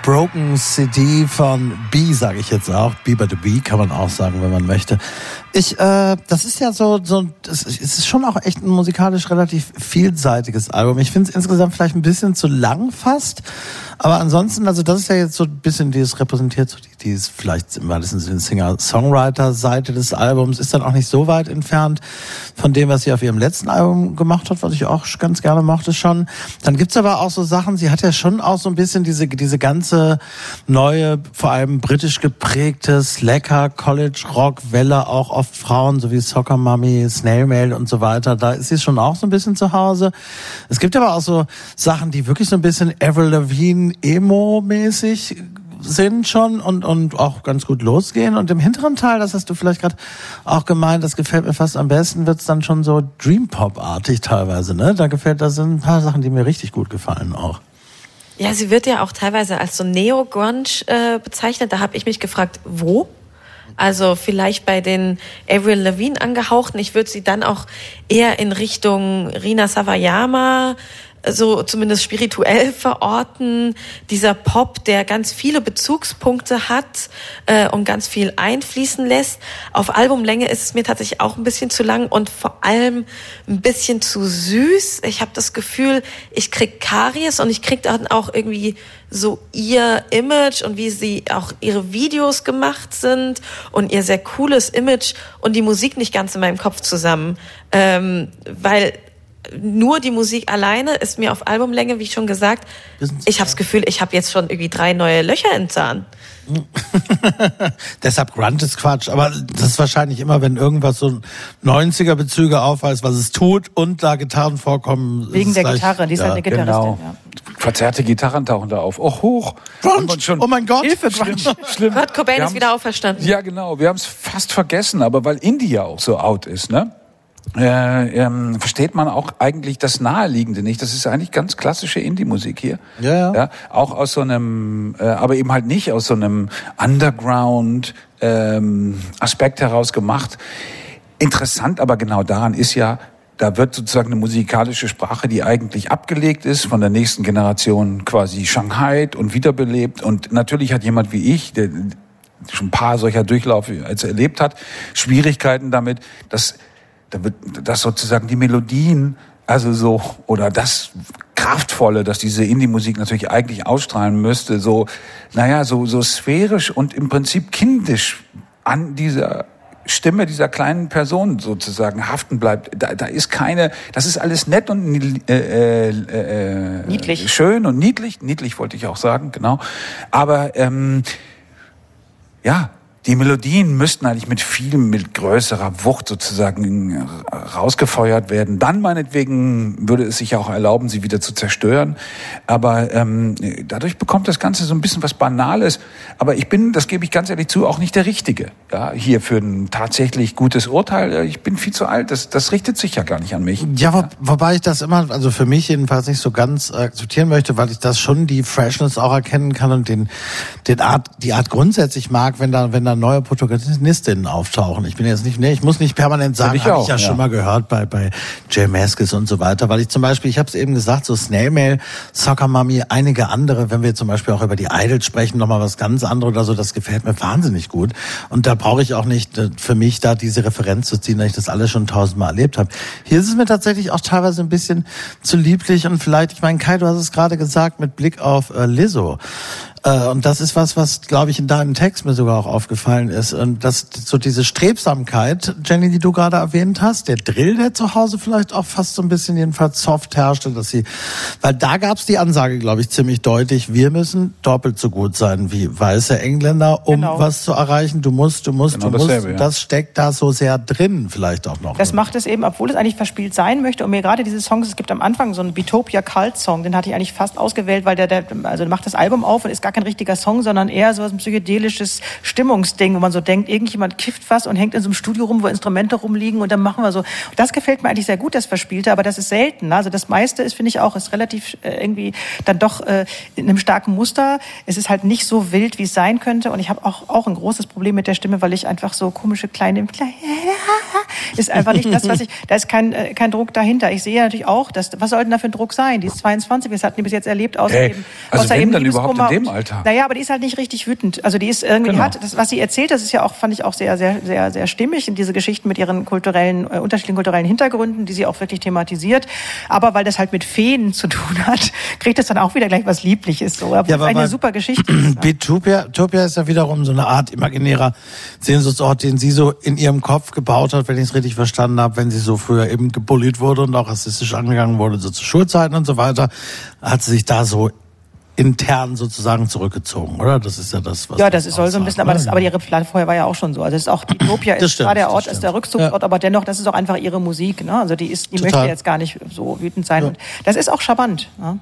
Broken CD von B, sage ich jetzt auch. Bieber to B kann man auch sagen, wenn man möchte. Ich, äh, das ist ja so, so das ist schon auch echt ein musikalisch relativ vielseitiges Album. Ich finde es insgesamt vielleicht ein bisschen zu lang fast, aber ansonsten, also das ist ja jetzt so ein bisschen, die es repräsentiert, so die, die ist vielleicht im weitesten Sinne Singer-Songwriter-Seite des Albums, ist dann auch nicht so weit entfernt von dem, was sie auf ihrem letzten Album gemacht hat, was ich auch ganz gerne mochte schon. Dann gibt's aber auch so Sachen, sie hat ja schon auch so ein bisschen diese, diese ganze neue, vor allem britisch geprägte Slacker, College Rock, Welle, auch oft Frauen, so wie Soccer Mummy, Snail Mail und so weiter. Da ist sie schon auch so ein bisschen zu Hause. Es gibt aber auch so Sachen, die wirklich so ein bisschen Avril Lavigne Emo-mäßig sind schon und, und auch ganz gut losgehen. Und im hinteren Teil, das hast du vielleicht gerade auch gemeint, das gefällt mir fast am besten, wird's dann schon so Dream Pop-artig teilweise. Ne? Da gefällt, da sind ein paar Sachen, die mir richtig gut gefallen auch. Ja, sie wird ja auch teilweise als so Neo-Grunge äh, bezeichnet. Da habe ich mich gefragt, wo? Also vielleicht bei den Avril Lavigne angehauchten. Ich würde sie dann auch eher in Richtung Rina Sawayama so zumindest spirituell [LAUGHS] verorten. Dieser Pop, der ganz viele Bezugspunkte hat äh, und ganz viel einfließen lässt. Auf Albumlänge ist es mir tatsächlich auch ein bisschen zu lang und vor allem ein bisschen zu süß. Ich habe das Gefühl, ich krieg Karies und ich krieg dann auch irgendwie so ihr Image und wie sie auch ihre Videos gemacht sind und ihr sehr cooles Image und die Musik nicht ganz in meinem Kopf zusammen. Ähm, weil nur die Musik alleine ist mir auf Albumlänge, wie schon gesagt, ich habe das Gefühl, ich habe jetzt schon irgendwie drei neue Löcher im Zahn. [LAUGHS] Deshalb Grunt ist Quatsch, aber das ist wahrscheinlich immer, wenn irgendwas so 90er-Bezüge aufweist, was es tut und da Gitarren vorkommen. Wegen der gleich- Gitarre, die ist halt eine Gitarristin. Genau. Ja. Verzerrte Gitarren tauchen da auf. Oh, hoch. Grunge! Oh mein Gott! Hilfe, Grunge. Schlimm. [LAUGHS] Kurt Cobain ist wieder auferstanden. Ja, genau. Wir haben es fast vergessen, aber weil Indie ja auch so out ist, ne? Äh, ähm, versteht man auch eigentlich das Naheliegende nicht. Das ist eigentlich ganz klassische Indie-Musik hier. Ja, ja. auch aus so einem, äh, aber eben halt nicht aus so einem Underground ähm, Aspekt heraus gemacht. Interessant aber genau daran ist ja, da wird sozusagen eine musikalische Sprache, die eigentlich abgelegt ist, von der nächsten Generation quasi Shanghai und wiederbelebt. Und natürlich hat jemand wie ich, der schon ein paar solcher Durchlaufe als erlebt hat, Schwierigkeiten damit, dass, dass sozusagen die Melodien, also so, oder das Kraftvolle, dass diese Indie-Musik natürlich eigentlich ausstrahlen müsste, so, naja, so, so sphärisch und im Prinzip kindisch an dieser Stimme dieser kleinen Person sozusagen haften bleibt. Da, da ist keine, das ist alles nett und äh, äh, äh, Niedlich. schön und niedlich. Niedlich wollte ich auch sagen, genau. Aber ähm, ja, die Melodien müssten eigentlich mit viel mit größerer Wucht sozusagen rausgefeuert werden. Dann meinetwegen würde es sich auch erlauben, sie wieder zu zerstören. Aber ähm, dadurch bekommt das Ganze so ein bisschen was Banales. Aber ich bin, das gebe ich ganz ehrlich zu, auch nicht der Richtige. Ja, hier für ein tatsächlich gutes Urteil. Ich bin viel zu alt. Das, das richtet sich ja gar nicht an mich. Ja, wo, wobei ich das immer, also für mich jedenfalls nicht so ganz akzeptieren möchte, weil ich das schon die Freshness auch erkennen kann und den, den Art, die Art grundsätzlich mag, wenn da, wenn da neue Protagonistinnen auftauchen. Ich bin jetzt nicht, nee, ich muss nicht permanent sagen, ich habe ich ja, ja. schon mal gehört bei, bei Jay Maskis und so weiter, weil ich zum Beispiel, ich habe es eben gesagt, so Snail Mail, Soccer Mummy, einige andere, wenn wir zum Beispiel auch über die Idols sprechen, nochmal was ganz anderes oder so, das gefällt mir wahnsinnig gut. Und da brauche ich auch nicht äh, für mich da diese Referenz zu ziehen, weil ich das alles schon tausendmal erlebt habe. Hier ist es mir tatsächlich auch teilweise ein bisschen zu lieblich und vielleicht, ich meine, Kai, du hast es gerade gesagt, mit Blick auf äh, Lizzo. Äh, Und das ist was, was, glaube ich, in deinem Text mir sogar auch aufgefallen ist. Und das, so diese Strebsamkeit, Jenny, die du gerade erwähnt hast, der Drill, der zu Hause vielleicht auch fast so ein bisschen jedenfalls soft herrschte, dass sie, weil da gab es die Ansage, glaube ich, ziemlich deutlich, wir müssen doppelt so gut sein wie weiße Engländer, um Genau. was zu erreichen. Du musst, du musst, Genau du musst. dasselbe, ja. Das steckt da so sehr drin, vielleicht auch noch. Das macht es eben, obwohl es eigentlich verspielt sein möchte. Und mir gerade diese Songs, es gibt am Anfang so einen Bitopia Cult Song, den hatte ich eigentlich fast ausgewählt, weil der, der also macht das Album auf und ist gar kein richtiger Song, sondern eher so ein psychedelisches Stimmungsding, wo man so denkt, irgendjemand kifft was und hängt in so einem Studio rum, wo Instrumente rumliegen und dann machen wir so. Das gefällt mir eigentlich sehr gut, das Verspielte, aber das ist selten. Also das meiste ist, finde ich auch, ist relativ äh, irgendwie dann doch äh, in einem starken Muster. Es ist halt nicht so wild, wie es sein könnte. Und ich habe auch, auch ein großes Problem mit der Stimme, weil ich einfach so komische kleine, [LAUGHS] ist einfach nicht das, was ich, da ist kein, äh, kein Druck dahinter. Ich sehe natürlich auch, dass, was soll denn da für ein Druck sein? Die ist 22, was hatten die bis jetzt erlebt, außer Hey, eben, also außer wenn eben dann überhaupt in dem und- Alter? Naja, aber die ist halt nicht richtig wütend. Also die ist irgendwie, Genau. hat, das, was sie erzählt, das ist ja auch, fand ich auch sehr, sehr, sehr, sehr stimmig in diese Geschichten mit ihren kulturellen, äh, unterschiedlichen kulturellen Hintergründen, die sie auch wirklich thematisiert. Aber weil das halt mit Feen zu tun hat, [LAUGHS] kriegt das dann auch wieder gleich was Liebliches, so. Ja, aber eine super Geschichte ne? Bitopia Topia ist ja wiederum so eine Art imaginärer Sehnsuchtsort, den sie so in ihrem Kopf gebaut hat, wenn ich es richtig verstanden habe, wenn sie so früher eben gebullied wurde und auch rassistisch angegangen wurde, so zu Schulzeiten und so weiter, hat sie sich da so intern sozusagen zurückgezogen, oder? Das ist ja das, was Ja, das ist, soll so ein bisschen, aber, das, aber ihre Platte vorher war ja auch schon so. Also es ist auch, Utopia [CLEARS THROAT] Das ist stimmt, zwar der das Ort, ist der Rückzugsort, aber dennoch, das ist auch einfach ihre Musik. Ne? Also die ist, die Total. möchte jetzt gar nicht so wütend sein. Und das ist auch charmant. Ne?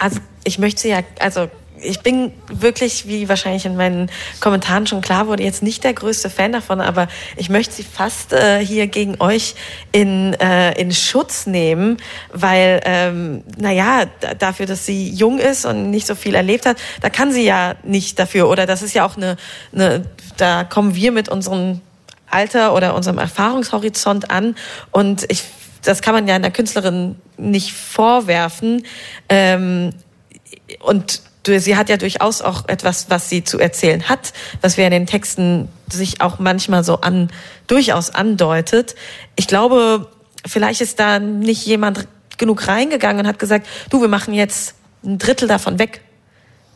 Also ich möchte sie ja, also ich bin wirklich, wie wahrscheinlich in meinen Kommentaren schon klar wurde, jetzt nicht der größte Fan davon, aber ich möchte sie fast äh, hier gegen euch in, äh, in Schutz nehmen, weil, ähm, naja, dafür, dass sie jung ist und nicht so viel erlebt hat, da kann sie ja nicht dafür. Oder das ist ja auch eine, eine da kommen wir mit unserem Alter oder unserem Erfahrungshorizont an und ich das kann man ja einer Künstlerin nicht vorwerfen. Ähm, und sie hat ja durchaus auch etwas, was sie zu erzählen hat, was wir in den Texten sich auch manchmal so an, durchaus andeutet. Ich glaube, vielleicht ist da nicht jemand genug reingegangen und hat gesagt, du, wir machen jetzt ein Drittel davon weg.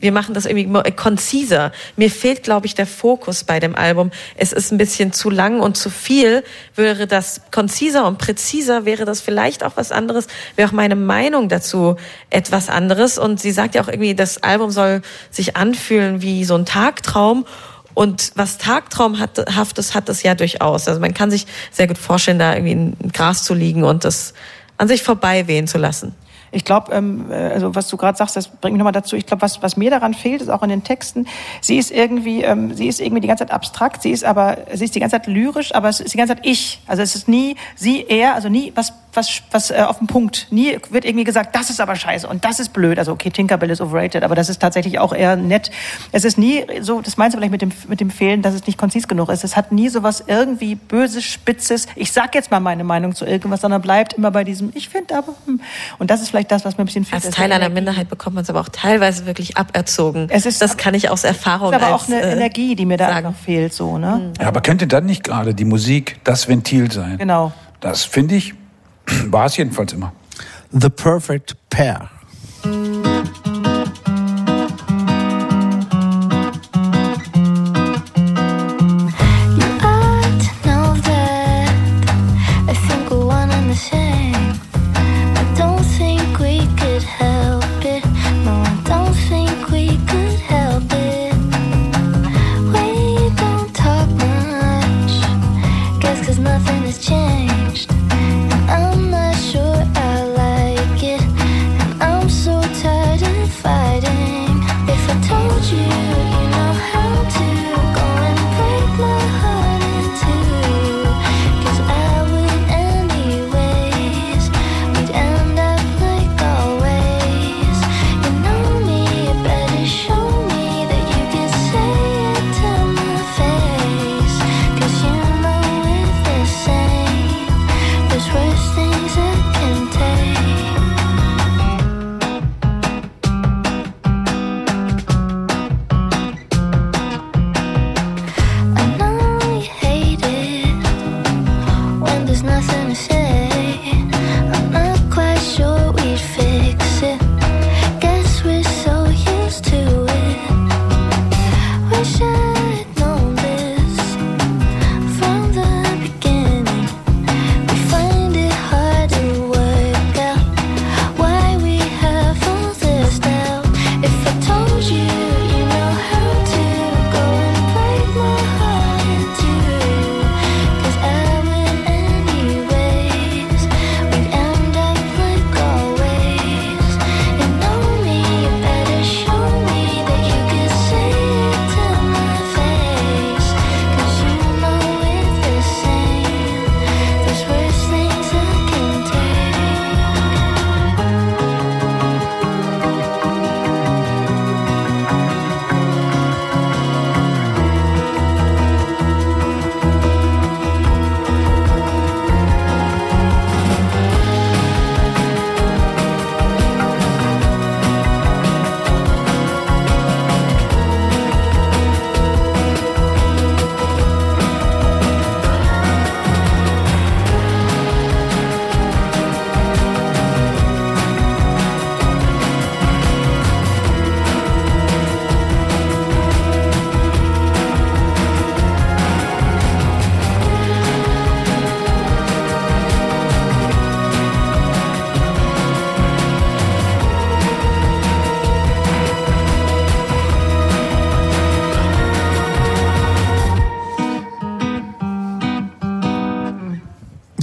Wir machen das irgendwie konziser. Mir fehlt, glaube ich, der Fokus bei dem Album. Es ist ein bisschen zu lang und zu viel. Wäre das konziser und präziser, wäre das vielleicht auch was anderes. Wäre auch meine Meinung dazu etwas anderes. Und sie sagt ja auch irgendwie, das Album soll sich anfühlen wie so ein Tagtraum. Und was Tagtraumhaftes hat es ja durchaus. Also man kann sich sehr gut vorstellen, da irgendwie in Gras zu liegen und das an sich vorbei wehen zu lassen. Ich glaube, ähm, äh, also was du gerade sagst, das bringt mich nochmal dazu. Ich glaube, was, was mir daran fehlt, ist auch in den Texten. Sie ist irgendwie, ähm, sie ist irgendwie die ganze Zeit abstrakt. Sie ist aber, sie ist die ganze Zeit lyrisch, aber es ist die ganze Zeit ich. Also es ist nie sie, er, also nie was was, was äh, auf den Punkt. Nie wird irgendwie gesagt, das ist aber scheiße und das ist blöd. Also okay, Tinkerbell ist overrated, aber das ist tatsächlich auch eher nett. Es ist nie so, das meinst du vielleicht mit dem, mit dem Fehlen, dass es nicht konzis genug ist. Es hat nie so was irgendwie böses, spitzes, ich sag jetzt mal meine Meinung zu irgendwas, sondern bleibt immer bei diesem, ich finde aber, hm. und das ist vielleicht das, was mir ein bisschen fehlt. Als Teil einer Minderheit bekommt man es aber auch teilweise wirklich aberzogen. Es ist, das kann ich aus Erfahrung ist aber auch als, eine äh, Energie, die mir da sagen. einfach fehlt, so, ne? Ja, aber könnte dann nicht gerade die Musik das Ventil sein? Genau. Das finde ich, war es jedenfalls immer. The Perfect Pair.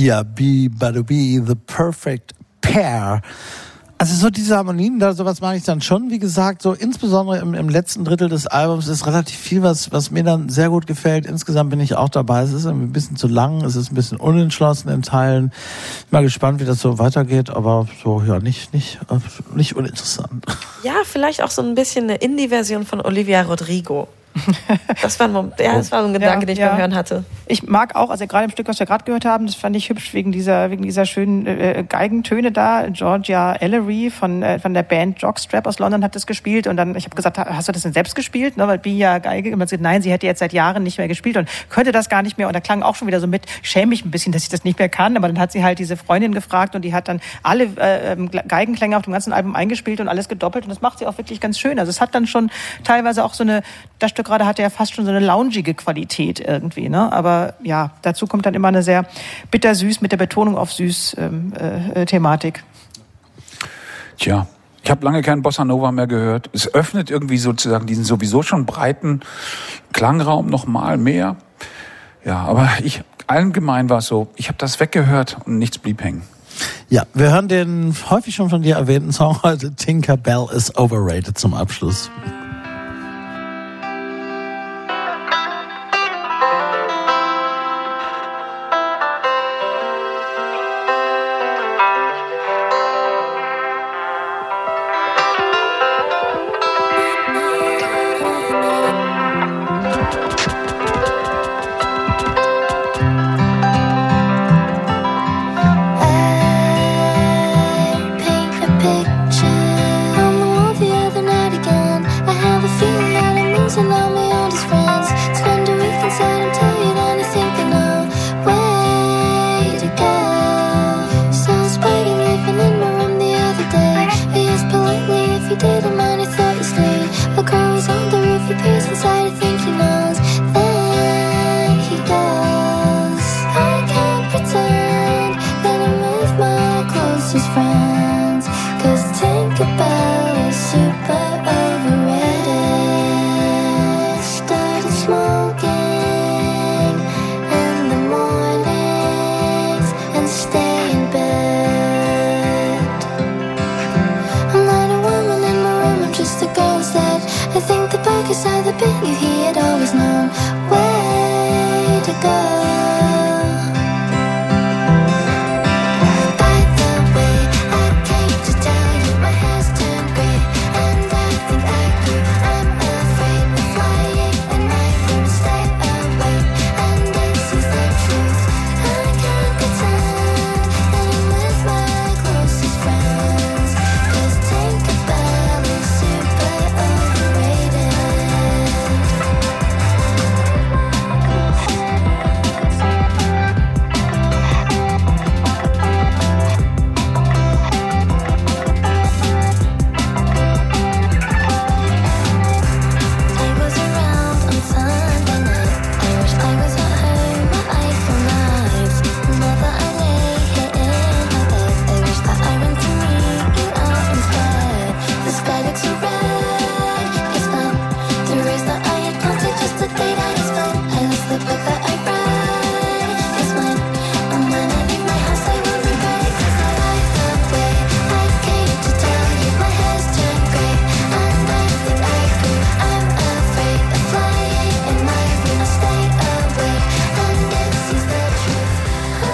Ja, Be Badubi, The Perfect Pair. Also so diese Harmonien, da sowas mache ich dann schon. Wie gesagt, so insbesondere im, im letzten Drittel des Albums ist relativ viel, was, was mir dann sehr gut gefällt. Insgesamt bin ich auch dabei. Es ist irgendwie ein bisschen zu lang, es ist ein bisschen unentschlossen in Teilen. Ich bin mal gespannt, wie das so weitergeht, aber so, ja, nicht, nicht, nicht uninteressant. Ja, vielleicht auch so ein bisschen eine Indie-Version von Olivia Rodrigo. [LAUGHS] Das war, ein, Mom- ja, das war so ein Gedanke, den ich ja. beim Hören hatte. Ich mag auch, also gerade im Stück, was wir gerade gehört haben, das fand ich hübsch wegen dieser, wegen dieser schönen äh, Geigentöne da. Georgia Ellery von, äh, von der Band Jockstrap aus London hat das gespielt und dann, ich habe gesagt, hast du das denn selbst gespielt? Ne, weil Bi ja Geige, und man sagt, nein, sie hätte jetzt seit Jahren nicht mehr gespielt und könnte das gar nicht mehr und da klang auch schon wieder so mit, ich schäme mich ein bisschen, dass ich das nicht mehr kann, aber dann hat sie halt diese Freundin gefragt und die hat dann alle äh, ähm, Geigenklänge auf dem ganzen Album eingespielt und alles gedoppelt und das macht sie auch wirklich ganz schön. Also es hat dann schon teilweise auch so eine, das Stück gerade hatte ja fast schon so eine loungige Qualität irgendwie, ne? Aber ja, dazu kommt dann immer eine sehr bittersüß mit der Betonung auf süß ähm, äh, Thematik. Tja, ich habe lange keinen Bossa Nova mehr gehört. Es öffnet irgendwie sozusagen diesen sowieso schon breiten Klangraum noch mal mehr. Ja, aber ich allgemein war es so, ich habe das weggehört und nichts blieb hängen. Ja, wir hören den häufig schon von dir erwähnten Song heute, Tinker Bell is Overrated zum Abschluss.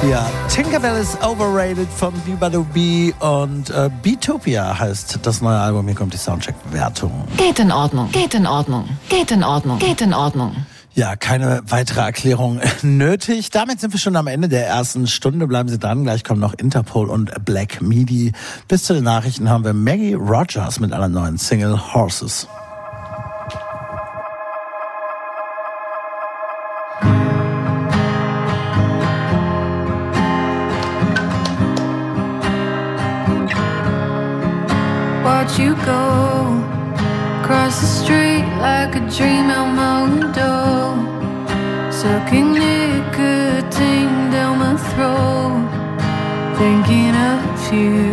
Ja, Tinkerbell ist overrated von Bibado B und äh, Beatopia heißt das neue Album. Hier kommt die Soundcheck-Wertung. Geht in Ordnung, geht in Ordnung, geht in Ordnung, geht in Ordnung. Ja, keine weitere Erklärung [LAUGHS] nötig. Damit sind wir schon am Ende der ersten Stunde. Bleiben Sie dran. Gleich kommen noch Interpol und Black Midi. Bis zu den Nachrichten haben wir Maggie Rogers mit einer neuen Single Horses. you go across the street like a dream out my window, sucking nicotine down my throat, thinking of you.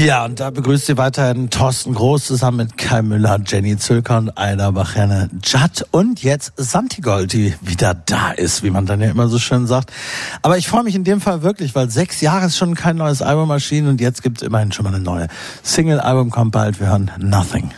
Ja, und da begrüßt sie weiterhin Thorsten Groß zusammen mit Kai Müller, Jenny Zülker und Aida Bacherne Judd und jetzt Santigold, die wieder da ist, wie man dann ja immer so schön sagt. Aber ich freue mich in dem Fall wirklich, weil sechs Jahre ist schon kein neues Album erschienen und jetzt gibt es immerhin schon mal eine neue Single-Album, kommt bald, wir hören Nothing.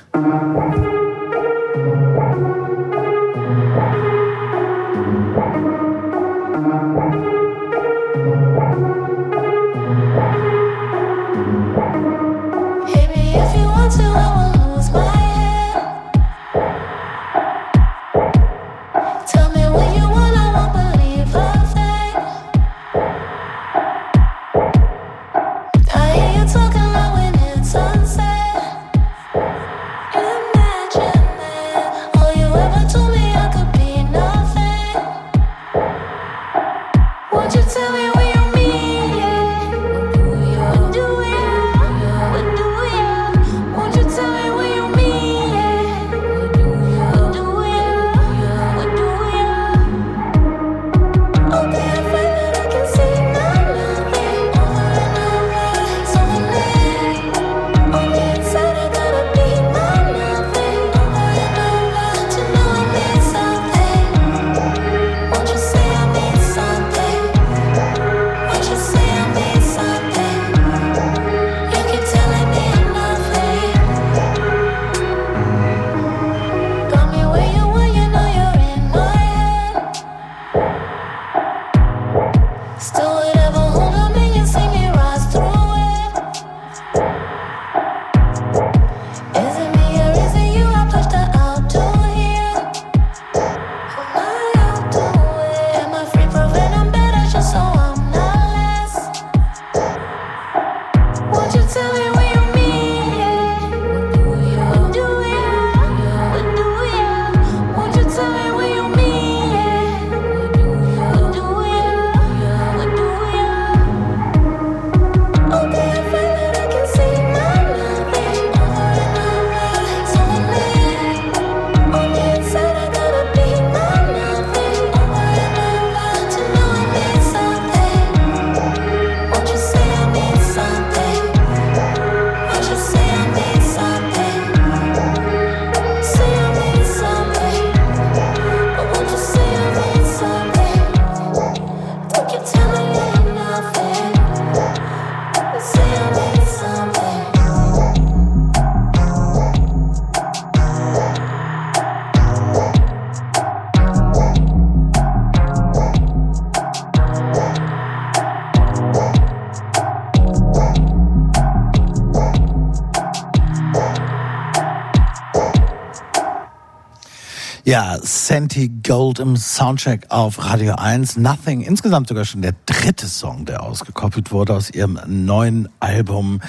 Ja, Santi Gold im Soundcheck auf Radio 1. Nothing, insgesamt sogar schon der dritte Song, der ausgekoppelt wurde aus ihrem neuen Album.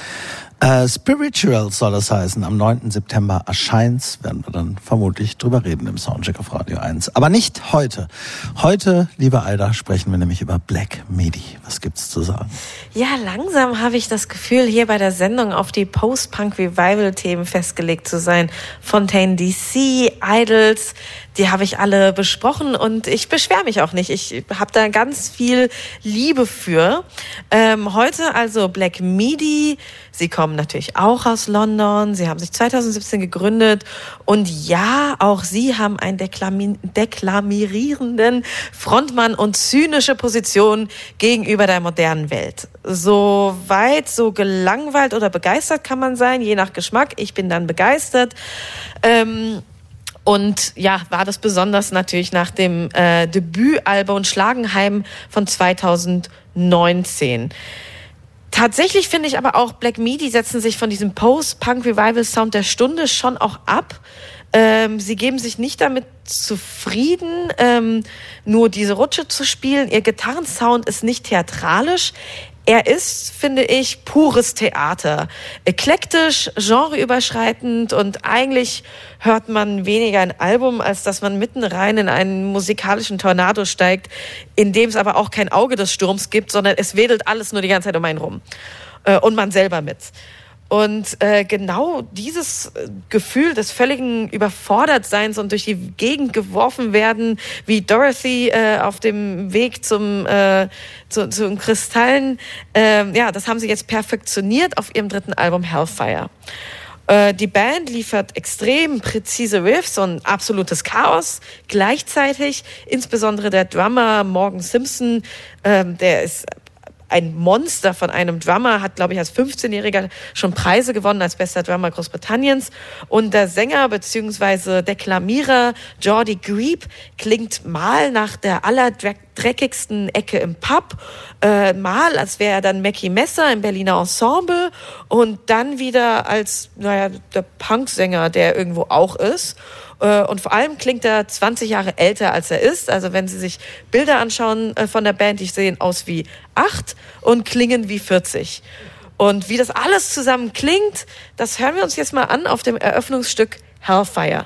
Äh, Spiritual soll das heißen. Am 9. September erscheint's. Werden wir dann vermutlich drüber reden im Soundcheck auf Radio 1. Aber nicht heute. Heute, liebe Alda, sprechen wir nämlich über Black Midi. Was gibt's zu sagen? Ja, langsam habe ich das Gefühl, hier bei der Sendung auf die Post-Punk-Revival-Themen festgelegt zu sein. Fontaine DC, Idols, die habe ich alle besprochen und ich beschwere mich auch nicht. Ich habe da ganz viel Liebe für. Ähm, heute also Black Midi. Sie kommen natürlich auch aus London. Sie haben sich 2017 gegründet. Und ja, auch sie haben einen deklami deklamierenden Frontmann und zynische Position gegenüber der modernen Welt. So weit, so gelangweilt oder begeistert kann man sein, je nach Geschmack. Ich bin dann begeistert. Ähm, und ja, war das besonders natürlich nach dem äh, Debütalbum Schlagenheim von 2019. Tatsächlich finde ich aber auch Black Midi setzen sich von diesem Post-Punk-Revival-Sound der Stunde schon auch ab. Ähm, sie geben sich nicht damit zufrieden, ähm, nur diese Rutsche zu spielen. Ihr Gitarrensound ist nicht theatralisch. Er ist, finde ich, pures Theater. Eklektisch, genreüberschreitend und eigentlich hört man weniger ein Album, als dass man mitten rein in einen musikalischen Tornado steigt, in dem es aber auch kein Auge des Sturms gibt, sondern es wedelt alles nur die ganze Zeit um einen rum. Äh, und man selber mit. Und äh, genau dieses Gefühl des völligen Überfordertseins und durch die Gegend geworfen werden, wie Dorothy äh, auf dem Weg zum, äh, zu, zum Kristallen, äh, ja, das haben sie jetzt perfektioniert auf ihrem dritten Album Hellfire. Äh, Die Band liefert extrem präzise Riffs und absolutes Chaos. Gleichzeitig, insbesondere der Drummer Morgan Simpson, ähm, der ist ein Monster von einem Drummer, hat, glaube ich, als 15-Jähriger schon Preise gewonnen als bester Drummer Großbritanniens. Und der Sänger bzw. Deklamierer Jordi Grebe klingt mal nach der allerdreckigsten Ecke im Pub, äh, mal als wäre er dann Mackie Messer im Berliner Ensemble und dann wieder als, naja, der Punksänger, der irgendwo auch ist. Äh, Und vor allem klingt er 20 Jahre älter, als er ist. Also wenn Sie sich Bilder anschauen äh, von der Band, die sehen aus wie acht und klingen wie 40. Und wie das alles zusammen klingt, das hören wir uns jetzt mal an auf dem Eröffnungsstück Hellfire.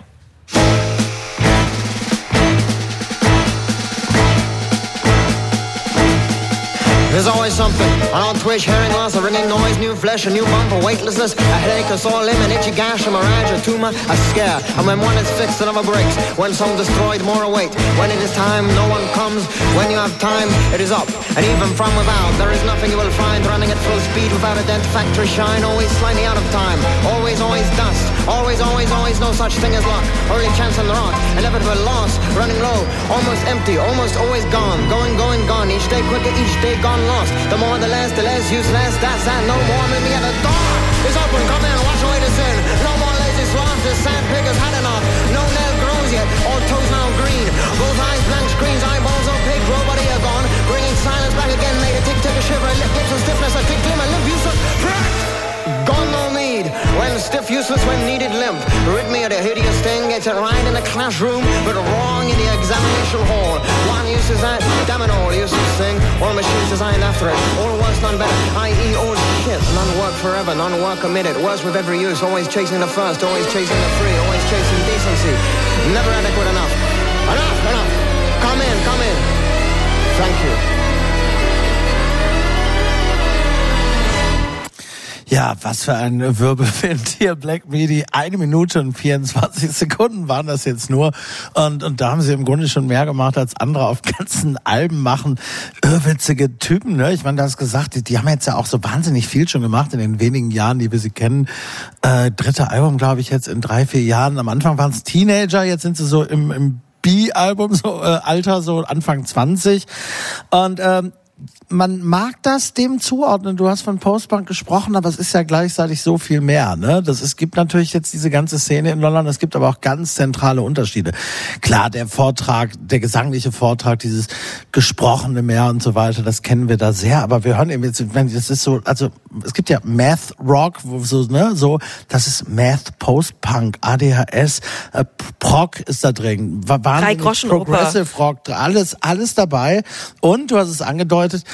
There's always something. An old twitch, hearing loss, a ringing noise, new flesh, a new bump, a weightlessness, a headache, a sore limb, an itchy gash, a mirage, a tumor, a scare. And when one is fixed, another breaks. When some destroyed, more await. When it is time, no one comes. When you have time, it is up. And even from without, there is nothing you will find running at full speed without a dent factory shine. Always slightly out of time. Always, always dust. Always, always, always no such thing as luck. Only chance on the rock. Inevitable loss. Running low. Almost empty. Almost always gone. Going, going, gone. Each day quicker, each day gone lost. The more, the less, the less useless. That's that. No more. Meet me at the door. It's open. Come in. Wash away the sin. No more lazy sloths. The sand pickers had enough. No nail grows yet. All toes now green. Both eyes blank screens. Eyeballs opaque. Robody are gone. Bringing silence back again. Made a tick, tick, a shiver. Lip, lips and stiffness. A tick, glimmer. Limp, useless. Gone no. When stiff, useless, when needed, limp. Of the hideous thing. Gets it right in the classroom, but wrong in the examination hall. One use is that, damn it all, useless thing. All machines designed after it. All worse, none better. I.e. all shit. None work forever, none work a minute. Worse with every use. Always chasing the first, always chasing the free, always chasing decency. Never adequate. Enough, Ja, was für ein Wirbelwind hier, Black Midi. Eine Minute und 24 Sekunden waren das jetzt nur. Und, und da haben sie im Grunde schon mehr gemacht, als andere auf ganzen Alben machen. Irrwitzige Typen, ne? Ich meine, du hast gesagt, die, die haben jetzt ja auch so wahnsinnig viel schon gemacht in den wenigen Jahren, die wir sie kennen. Äh, dritte Album, glaube ich, jetzt in drei, vier Jahren. Am Anfang waren es Teenager, jetzt sind sie so im, im B-Album, so äh, Alter, so Anfang 20. Und ähm, man mag das dem zuordnen. Du hast von Postbank gesprochen, aber es ist ja gleichzeitig so viel mehr. Ne? Das, es gibt natürlich jetzt diese ganze Szene in London, es gibt aber auch ganz zentrale Unterschiede. Klar, der Vortrag, der gesangliche Vortrag, dieses gesprochene mehr und so weiter, das kennen wir da sehr, aber wir hören eben jetzt, meine, das ist so, also es gibt ja Math Rock, wo so, ne, so, das ist Math, Post-Punk, ADHS, äh, Prog ist da drin, Wa- wahnsinnig. Progressive Rock, alles, alles dabei. Und du hast es angedeutet,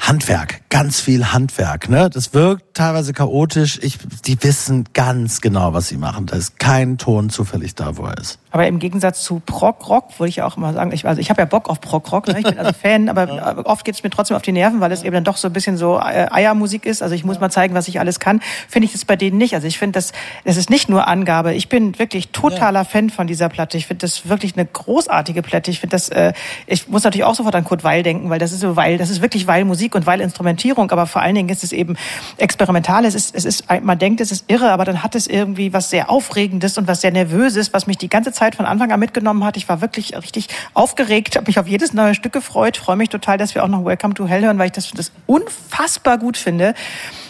Handwerk, ganz viel Handwerk. Ne? Das wirkt teilweise chaotisch. Ich, die wissen ganz genau, was sie machen. Da ist kein Ton zufällig da, wo er ist. Aber im Gegensatz zu Prog-Rock, würde ich ja auch immer sagen, ich, also ich habe ja Bock auf Prog-Rock, ne? ich bin also [LAUGHS] Fan, aber oft geht es mir trotzdem auf die Nerven, weil es eben dann doch so ein bisschen so äh, Eiermusik ist. Also ich muss mal zeigen, was ich alles kann. Finde ich das bei denen nicht. Also ich finde, das, das ist nicht nur Angabe. Ich bin wirklich totaler Fan von dieser Platte. Ich finde das wirklich eine großartige Platte. Ich finde das, äh, ich muss natürlich auch sofort an Kurt Weil denken, weil das ist so Weil, das ist wirklich Weil Musik und Weil Instrumentierung, aber vor allen Dingen ist es eben experimental. Es ist, es ist, man denkt, es ist irre, aber dann hat es irgendwie was sehr Aufregendes und was sehr Nervöses, was mich die ganze Zeit von Anfang an mitgenommen hat. Ich war wirklich richtig aufgeregt, habe mich auf jedes neue Stück gefreut, freue mich total, dass wir auch noch Welcome to Hell hören, weil ich das, das unfassbar gut finde.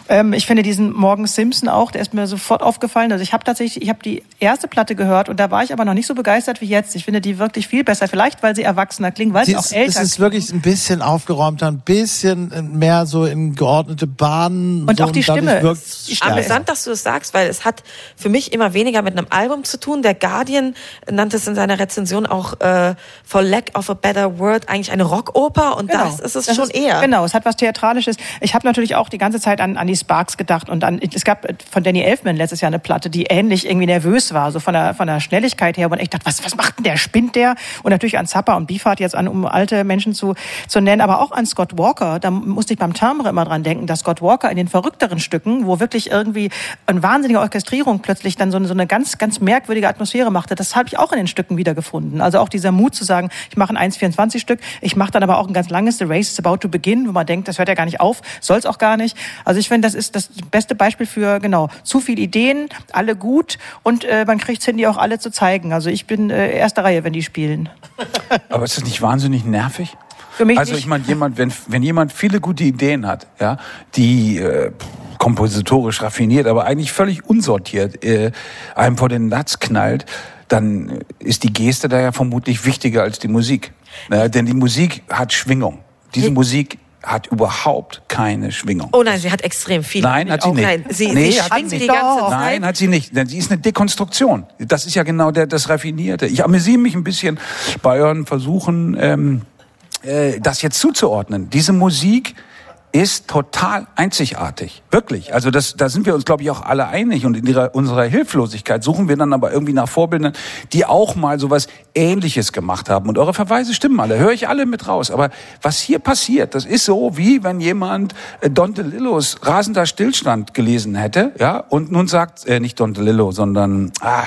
Ähm, ich finde diesen Morgan Simpson auch, der ist mir sofort aufgefallen. Also ich habe tatsächlich, ich habe die erste Platte gehört und da war ich aber noch nicht so begeistert wie jetzt. Ich finde die wirklich viel besser, vielleicht weil sie erwachsener klingen, weil sie, Sie auch ist, älter es ist klingen. wirklich ein bisschen aufgeräumter, ein bisschen mehr so in geordnete Bahnen. Und so, auch die dadurch Stimme. stärker. Amüsant, dass du das sagst, weil es hat für mich immer weniger mit einem Album zu tun. Der Guardian nannte es in seiner Rezension auch äh, For Lack of a Better Word eigentlich eine Rockoper und das ist es schon eher. Genau, es hat was Theatralisches. Ich habe natürlich auch die ganze Zeit an, an die Sparks gedacht und an, es gab von Danny Elfman letztes Jahr eine Platte, die ähnlich irgendwie nervös war, so von der, von der Schnelligkeit her, wo man dachte, was, was macht denn der, spinnt der? Und natürlich an Zappa und Beefheart jetzt an, um alte Menschen zu, zu nennen, aber auch an Scott Walker, da musste ich beim Timbre immer dran denken, dass Scott Walker in den verrückteren Stücken, wo wirklich irgendwie eine wahnsinnige Orchestrierung plötzlich dann so eine, so eine ganz, ganz merkwürdige Atmosphäre machte, das habe ich auch in den Stücken wiedergefunden. Also auch dieser Mut zu sagen, ich mache ein 1,24-Stück, ich mache dann aber auch ein ganz langes The Race is about to begin, wo man denkt, das hört ja gar nicht auf, soll es auch gar nicht. Also ich finde, das ist das beste Beispiel für, genau, zu viele Ideen, alle gut und äh, man kriegt es hin, die auch alle zu zeigen. Also ich bin äh, erste Reihe, wenn die spielen. [LAUGHS] Aber ist das nicht wahnsinnig nervig? Für mich also ich meine, jemand, wenn, wenn jemand viele gute Ideen hat, ja, die äh, kompositorisch raffiniert, aber eigentlich völlig unsortiert äh, einem vor den Latz knallt, dann ist die Geste da ja vermutlich wichtiger als die Musik. Ja, denn die Musik hat Schwingung. Diese Musik hat überhaupt keine Schwingung. Oh nein, sie hat extrem viel. Nein, hat sie nicht. Nein, sie, Nee, sie hat sie schwingt die nicht. ganze Zeit. Nein, hat sie nicht. Denn sie ist eine Dekonstruktion. Das ist ja genau der, das Raffinierte. Ich amüsiere mich ein bisschen bei euren Versuchen, ähm, äh, das jetzt zuzuordnen. Diese Musik ist total einzigartig. Wirklich. Also das, da sind wir uns, glaube ich, auch alle einig. Und in ihrer, unserer Hilflosigkeit suchen wir dann aber irgendwie nach Vorbildern, die auch mal sowas Ähnliches gemacht haben. Und eure Verweise stimmen alle. Höre ich alle mit raus. Aber was hier passiert, das ist so, wie wenn jemand äh, Don DeLillos Rasender Stillstand gelesen hätte, ja, und nun sagt, äh, nicht Don DeLillo, sondern, ah,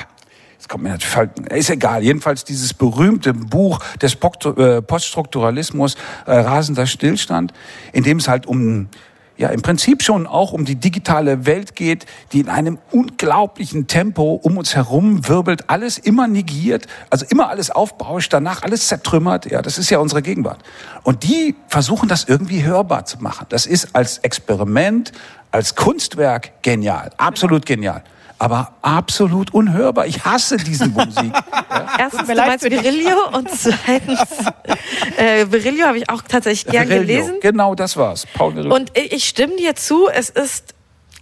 das kommt mir natürlich, ist egal. Jedenfalls dieses berühmte Buch des äh, Poststrukturalismus, äh, Rasender Stillstand, in dem es halt um, ja, im Prinzip schon auch um die digitale Welt geht, die in einem unglaublichen Tempo um uns herum wirbelt, alles immer negiert, also immer alles aufbauscht, danach alles zertrümmert. Ja, das ist ja unsere Gegenwart. Und die versuchen das irgendwie hörbar zu machen. Das ist als Experiment, als Kunstwerk genial, absolut genial. Aber absolut unhörbar. Ich hasse diese Musik. [LAUGHS] Erstens, mir du meinst. Virilio und zweitens, [LAUGHS] äh, Virilio habe ich auch tatsächlich gern Virilio. gelesen. Genau, das war's. Paul Virilio. Und ich ich stimme dir zu, es ist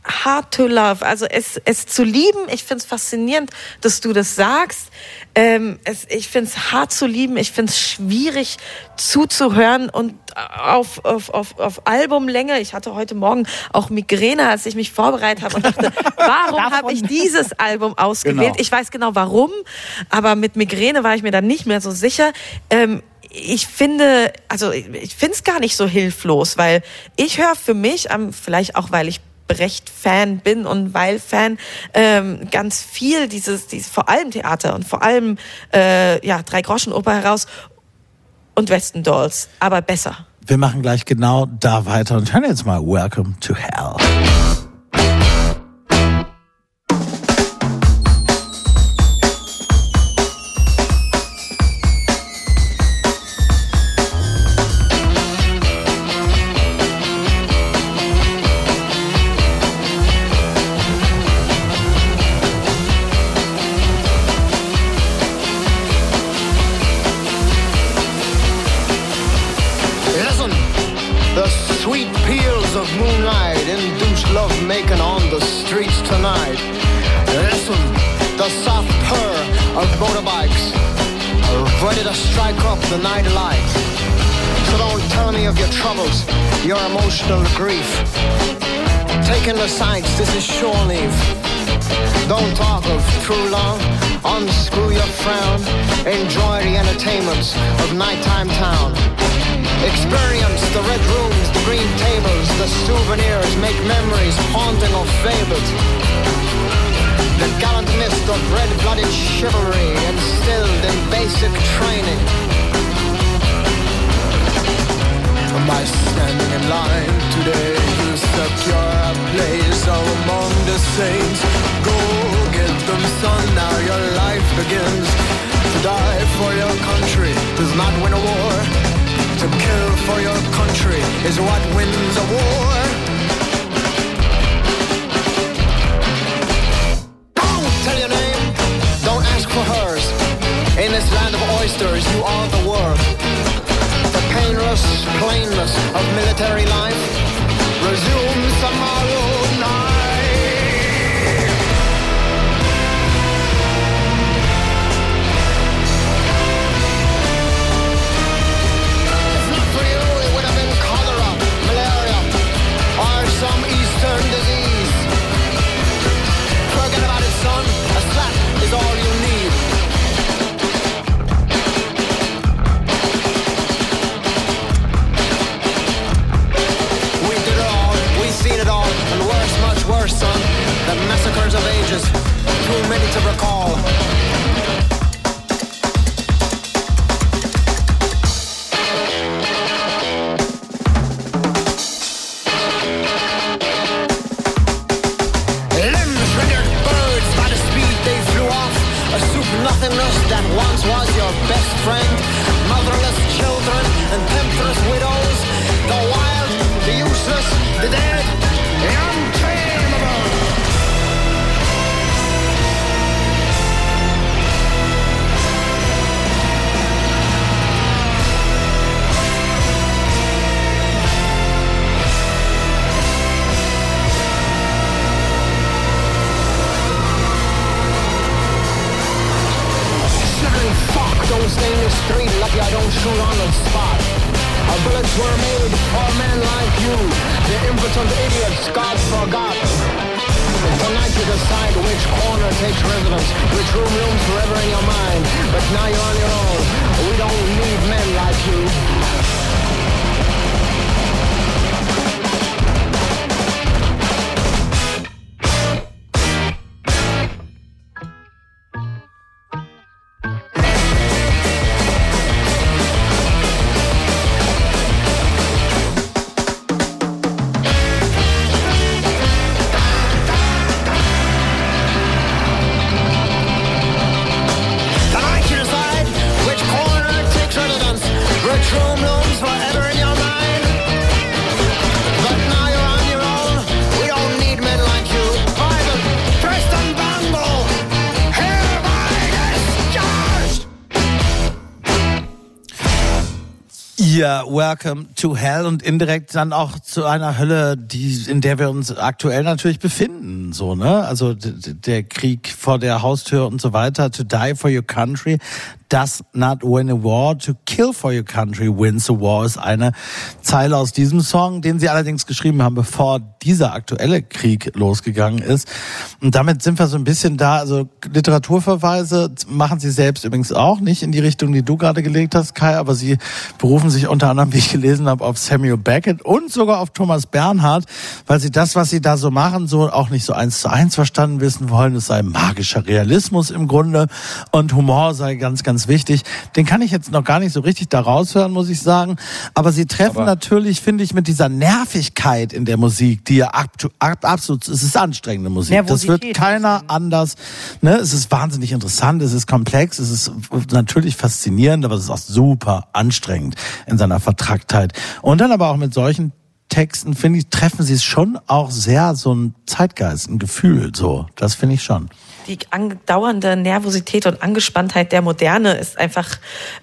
hard to love, also es, es zu lieben. Ich finde es faszinierend, dass du das sagst. Ähm, es, ich finde es hart zu lieben, ich finde es schwierig zuzuhören und auf, auf, auf, auf Albumlänge. Ich hatte heute Morgen auch Migräne, als ich mich vorbereitet habe und dachte, [LAUGHS] warum habe ich dieses Album ausgewählt? Genau. Ich weiß genau warum, aber mit Migräne war ich mir dann nicht mehr so sicher. Ähm, ich finde, also ich finde es gar nicht so hilflos, weil ich höre für mich, vielleicht auch weil ich Brecht-Fan bin und weil Fan ähm, ganz viel dieses, dieses vor allem Theater und vor allem äh, ja drei Groschen Oper heraus und Western Dolls, aber besser. Wir machen gleich genau da weiter und hören jetzt mal Welcome to Hell. Grief. Taking the sights, this is shore leave. Don't talk of true love, unscrew your frown. Enjoy the entertainments of nighttime town. Experience the red rooms, the green tables, the souvenirs, make memories haunting or fabled. The gallant mist of red-blooded chivalry instilled in basic training. By standing in line today, you secure a place among the saints. Go get them, son, now your life begins. To die for your country does not win a war. To kill for your country is what wins a war. Don't tell your name, don't ask for hers. In this land of oysters, you are the world plainness of military life, resume some Too many to recall. Welcome to Hell und indirekt dann auch zu einer Hölle, die, in der wir uns aktuell natürlich befinden, so, ne? Also, der Krieg vor der Haustür und so weiter. To die for your country does not win a war. To kill for your country wins a war ist eine Zeile aus diesem Song, den sie allerdings geschrieben haben, bevor dieser aktuelle Krieg losgegangen ist. Und damit sind wir so ein bisschen da, also Literaturverweise machen sie selbst übrigens auch nicht in die Richtung, die du gerade gelegt hast, Kai, aber sie berufen sich unter anderem, wie ich gelesen habe, auf Samuel Beckett und sogar auf Thomas Bernhard, weil sie das, was sie da so machen, so auch nicht so eins zu eins verstanden wissen wollen. Es sei magischer Realismus im Grunde und Humor sei ganz, ganz wichtig. Den kann ich jetzt noch gar nicht so richtig da raushören, muss ich sagen. Aber sie treffen Aber- natürlich, finde ich, mit dieser Nervigkeit in der Musik, die ja ab, ab, absolut, es ist anstrengende Musik. Das wird Nervosität. keiner anders. Ne? Es ist wahnsinnig interessant, es ist komplex, es ist natürlich faszinierend, aber es ist auch super anstrengend in seiner Vertracktheit. Und dann aber auch mit solchen Texten, finde ich, treffen sie es schon auch sehr so ein Zeitgeist, ein Gefühl, so. Das finde ich schon. Die andauernde Nervosität und Angespanntheit der Moderne ist einfach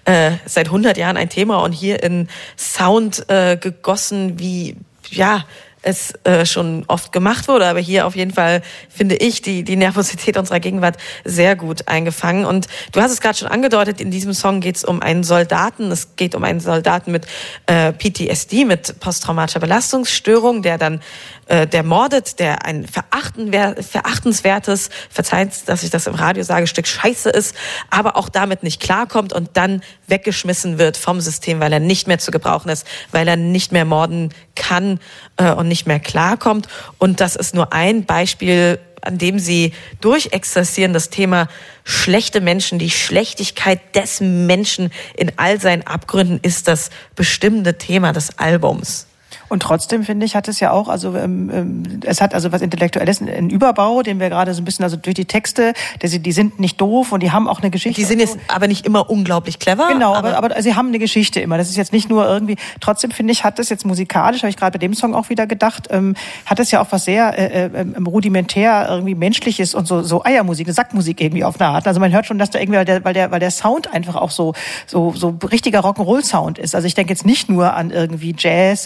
äh, seit 100 Jahren ein Thema und hier in Sound äh, gegossen, wie ja es äh, schon oft gemacht wurde, aber hier auf jeden Fall finde ich die die Nervosität unserer Gegenwart sehr gut eingefangen. Und du hast es gerade schon angedeutet: In diesem Song geht es um einen Soldaten. Es geht um einen Soldaten mit äh, PTSD, mit posttraumatischer Belastungsstörung, der dann äh, der mordet, der ein verachten, verachtenswertes, verzeiht, dass ich das im Radio sage, Stück Scheiße ist, aber auch damit nicht klarkommt und dann weggeschmissen wird vom System, weil er nicht mehr zu gebrauchen ist, weil er nicht mehr morden kann äh, und nicht mehr klarkommt. Und das ist nur ein Beispiel, an dem sie durchexerzieren das Thema schlechte Menschen, die Schlechtigkeit des Menschen in all seinen Abgründen ist das bestimmende Thema des Albums. Und trotzdem finde ich, hat es ja auch, also ähm, ähm, es hat also was Intellektuelles, einen Überbau, den wir gerade so ein bisschen, also durch die Texte, die, die sind nicht doof und die haben auch eine Geschichte. Die sind jetzt aber nicht immer unglaublich clever. Genau, aber, aber sie haben eine Geschichte immer. Das ist jetzt nicht nur irgendwie. Trotzdem finde ich, hat das jetzt musikalisch, habe ich gerade bei dem Song auch wieder gedacht, ähm, hat es ja auch was sehr äh, äh, rudimentär irgendwie menschliches und so so Eiermusik, eine Sackmusik irgendwie auf eine Art. Also man hört schon, dass da irgendwie, weil der, weil der, weil der Sound einfach auch so so so richtiger Rock'n'Roll Sound ist. Also ich denke jetzt nicht nur an irgendwie Jazz,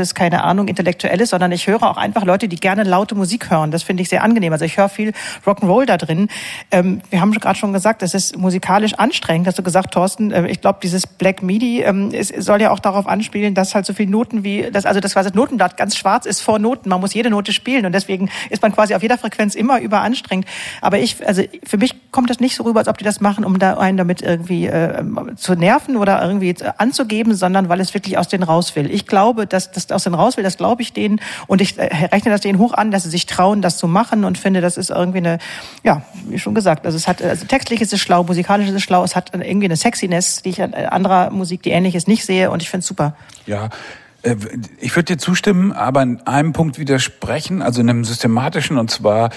ätherisches, keine Ahnung, intellektuelles, sondern ich höre auch einfach Leute, die gerne laute Musik hören. Das finde ich sehr angenehm. Also ich höre viel Rock'n'Roll da drin. Ähm, wir haben gerade schon gesagt, das ist musikalisch anstrengend. Hast du gesagt, Thorsten? Äh, ich glaube, dieses Black MIDI ähm, es soll ja auch darauf anspielen, dass halt so viele Noten wie das, also das quasi das Notenblatt ganz schwarz ist vor Noten. Man muss jede Note spielen und deswegen ist man quasi auf jeder Frequenz immer überanstrengend. Aber ich, also für mich kommt das nicht so rüber, als ob die das machen, um da einen damit irgendwie äh, zu nerven oder irgendwie anzugeben, sondern weil es wirklich aus denen raus will. Ich glaube, dass das aus denen raus will, das glaube ich denen und ich äh, rechne das denen hoch an, dass sie sich trauen, das zu machen und finde, das ist irgendwie eine, ja, wie schon gesagt, also es hat, also textlich ist es schlau, musikalisch ist es schlau, es hat irgendwie eine Sexiness, die ich an anderer Musik, die ähnlich ist, nicht sehe und ich finde es super. Ja, äh, ich würde dir zustimmen, aber in einem Punkt widersprechen, also in einem systematischen, und zwar,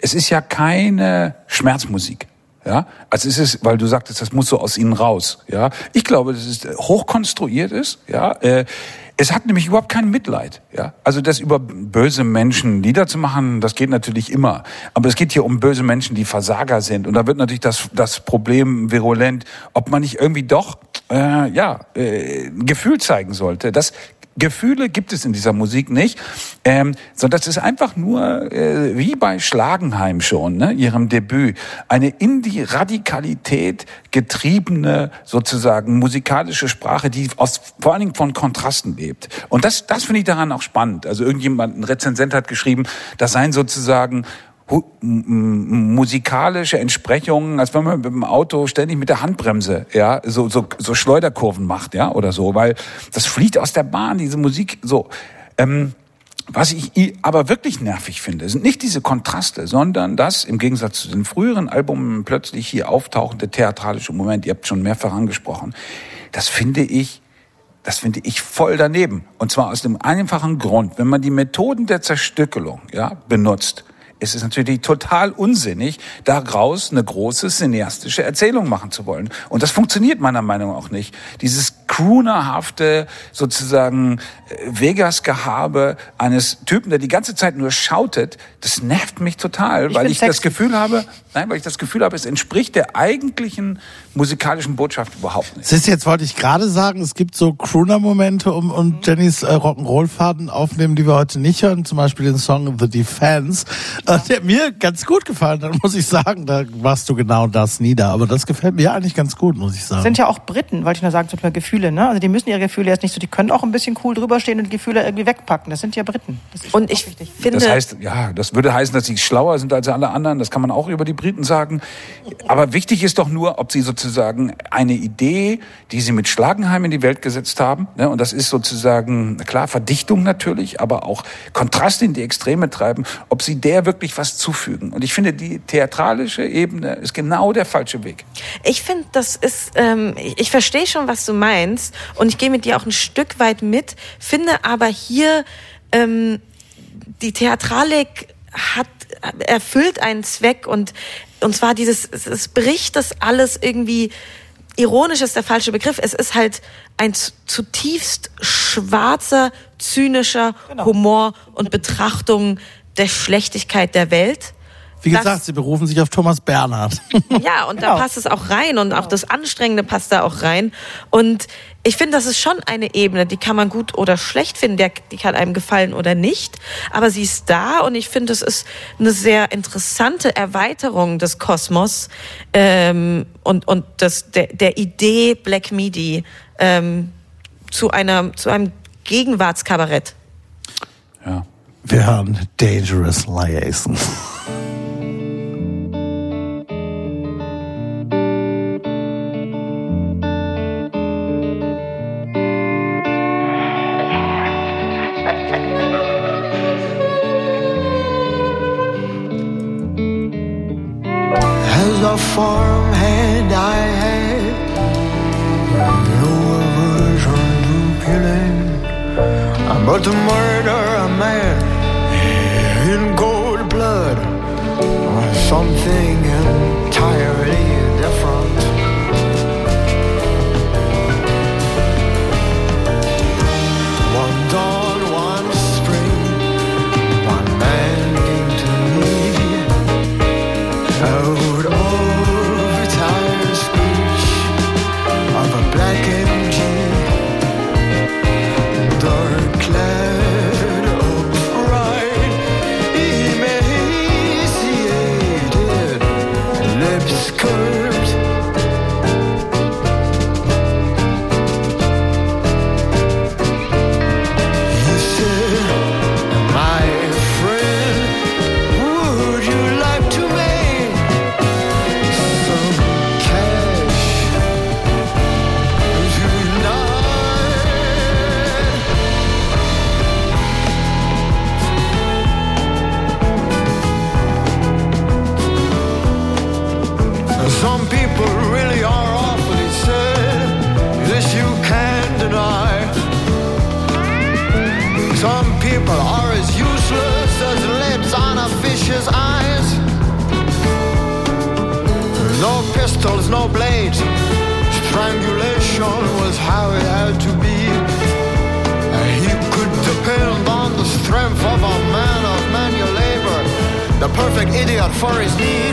es ist ja keine Schmerzmusik. Ja, also es ist, weil du sagtest, das muss so aus ihnen raus. Ja, ich glaube, dass es hochkonstruiert ist. Ja, äh, es hat nämlich überhaupt kein Mitleid. Ja, also das über böse Menschen Lieder zu machen, das geht natürlich immer. Aber es geht hier um böse Menschen, die Versager sind. Und da wird natürlich das das Problem virulent, ob man nicht irgendwie doch äh, ja äh, ein Gefühl zeigen sollte. Das Gefühle gibt es in dieser Musik nicht, ähm, sondern das ist einfach nur äh, wie bei Schlagenheim schon, ne, ihrem Debüt, eine in die Radikalität getriebene sozusagen musikalische Sprache, die aus vor allen Dingen von Kontrasten lebt. Und das, das finde ich daran auch spannend. Also irgendjemand, ein Rezensent hat geschrieben, das seien sozusagen musikalische Entsprechungen, als wenn man mit dem Auto ständig mit der Handbremse, ja, so, so, so Schleuderkurven macht, ja, oder so, weil das fliegt aus der Bahn, diese Musik, so. Ähm, was ich aber wirklich nervig finde, sind nicht diese Kontraste, sondern das im Gegensatz zu den früheren Albumen plötzlich hier auftauchende theatralische Moment, ihr habt schon mehrfach angesprochen, das finde ich das finde ich voll daneben. Und zwar aus dem einfachen Grund, wenn man die Methoden der Zerstückelung ja, benutzt, ist es natürlich total unsinnig, daraus eine große cineastische Erzählung machen zu wollen. Und das funktioniert meiner Meinung nach auch nicht. Dieses croonerhafte, sozusagen äh, Vegas-Gehabe eines Typen, der die ganze Zeit nur schautet, das nervt mich total, Ich weil ich das sexy. Gefühl habe, nein, weil ich das Gefühl habe, es entspricht der eigentlichen musikalischen Botschaft überhaupt nicht. Siehst jetzt wollte ich gerade sagen, es gibt so Crooner-Momente um, und Jennys äh, Rock'n'Roll-Faden aufnehmen, die wir heute nicht hören. Zum Beispiel den Song The Defense, äh, der mir ganz gut gefallen hat, muss ich sagen. Da machst du genau das nieder. Aber das gefällt mir eigentlich ganz gut, muss ich sagen. sind ja auch Briten, wollte ich nur sagen, zum Beispiel Gefühle, ne? Also die müssen ihre Gefühle jetzt nicht so, die können auch ein bisschen cool drüber stehen und die Gefühle irgendwie wegpacken. Das sind ja Briten. Das ist Und ich wichtig. finde, Das heißt, ja, das würde heißen, dass sie schlauer sind als alle anderen. Das kann man auch über die Briten sagen. Aber wichtig ist doch nur, ob sie sozusagen eine Idee, die sie mit Schlagenheim in die Welt gesetzt haben, ne, und das ist sozusagen, klar, Verdichtung natürlich, aber auch Kontrast in die Extreme treiben, ob sie der wirklich was zufügen. Und ich finde, die theatralische Ebene ist genau der falsche Weg. Ich finde, das ist, ähm, ich, ich verstehe schon, was du meinst und ich gehe mit dir auch ein Stück weit mit, finde aber hier ähm, die Theatralik hat erfüllt einen Zweck und und zwar dieses, es, bricht das alles irgendwie ironisch ist der falsche Begriff. Es ist halt ein zutiefst schwarzer, zynischer Genau. Humor und Betrachtung der Schlechtigkeit der Welt. Wie Das- gesagt, sie berufen sich auf Thomas Bernhard. [LAUGHS] Ja, und Genau. da passt es auch rein und auch das Anstrengende passt da auch rein. Und ich finde, das ist schon eine Ebene, die kann man gut oder schlecht finden, der, die kann einem gefallen oder nicht. Aber sie ist da und ich finde, es ist eine sehr interessante Erweiterung des Kosmos ähm, und, und das, der, der Idee Black Midi ähm, zu, einer, zu einem Gegenwartskabarett. Ja. Wir hören Dangerous Liaison. Farmhand, I had. No aversion to killing, but to murder a man in cold blood was something for his need.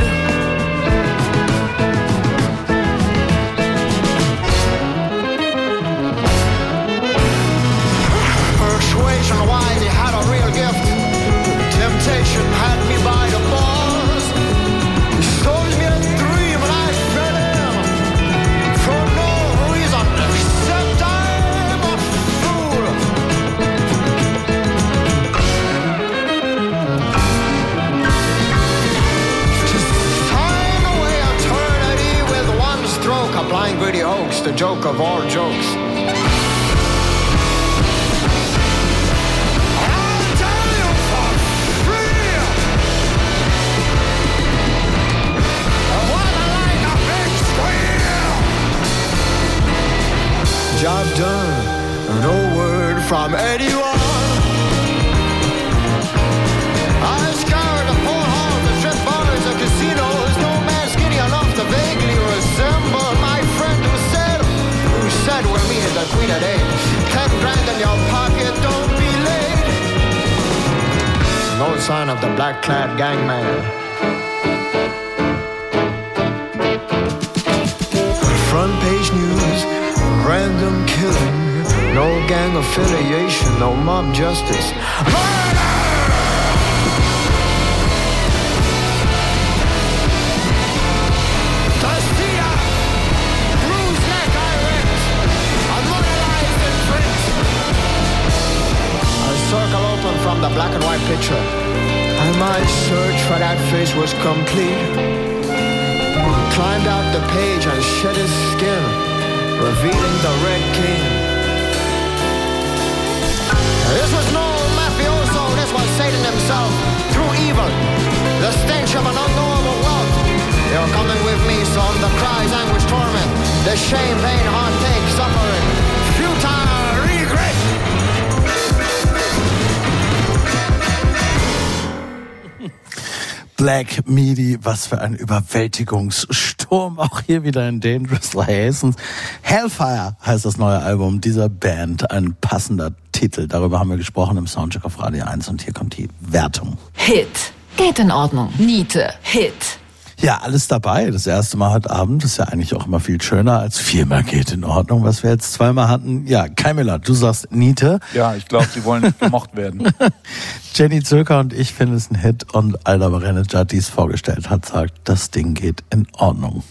Midi, was für ein Überwältigungssturm. Auch hier wieder in Dangerous Liaisons. Hellfire heißt das neue Album dieser Band. Ein passender Titel. Darüber haben wir gesprochen im Soundcheck auf Radio 1 und hier kommt die Wertung. Hit. Geht in Ordnung. Niete. Hit. Ja, alles dabei. Das erste Mal heute Abend ist ja eigentlich auch immer viel schöner als viermal geht in Ordnung, was wir jetzt zweimal hatten. Ja, Kai Miller, du sagst Niete. Ja, ich glaube, sie wollen nicht gemocht werden. [LAUGHS] Jenny Zöker und ich finden es ein Hit und Alda Berenica, die es vorgestellt hat, sagt, das Ding geht in Ordnung.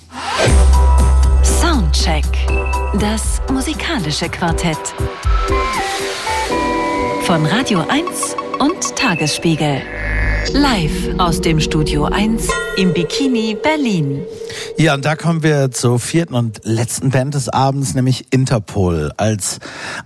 Soundcheck. Das musikalische Quartett. Von Radio 1 und Tagesspiegel. Live aus dem Studio 1 im Bikini Berlin. Ja, und da kommen wir zur vierten und letzten Band des Abends, nämlich Interpol. Als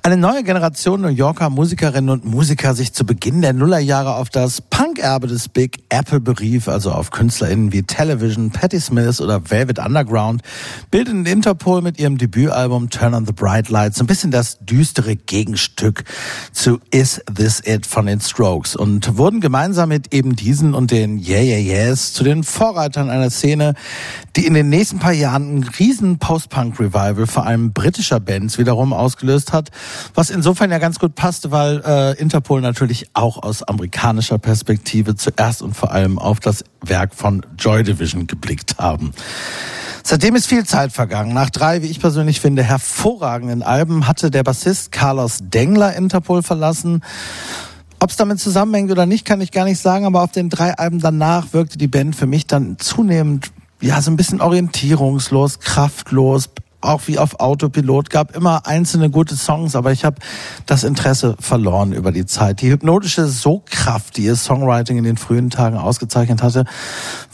eine neue Generation New Yorker Musikerinnen und Musiker sich zu Beginn der Nullerjahre auf das Punk-Erbe des Big Apple berief, also auf KünstlerInnen wie Television, Patti Smith oder Velvet Underground, bildeten Interpol mit ihrem Debütalbum Turn on the Bright Lights ein bisschen das düstere Gegenstück zu Is This It von den Strokes und wurden gemeinsam mit eben diesen und den Yeah Yeah Yeahs zu den Vorreitern einer Szene, die in den nächsten paar Jahren einen riesen Post-Punk-Revival vor allem britischer Bands wiederum ausgelöst hat, was insofern ja ganz gut passte, weil äh, Interpol natürlich auch aus amerikanischer Perspektive zuerst und vor allem auf das Werk von Joy Division geblickt haben. Seitdem ist viel Zeit vergangen. Nach drei, wie ich persönlich finde, hervorragenden Alben hatte der Bassist Carlos Dengler Interpol verlassen. Ob es damit zusammenhängt oder nicht, kann ich gar nicht sagen, aber auf den drei Alben danach wirkte die Band für mich dann zunehmend ja so ein bisschen orientierungslos, kraftlos, auch wie auf Autopilot, gab immer einzelne gute Songs, aber ich habe das Interesse verloren über die Zeit. Die hypnotische Sogkraft, die ihr Songwriting in den frühen Tagen ausgezeichnet hatte,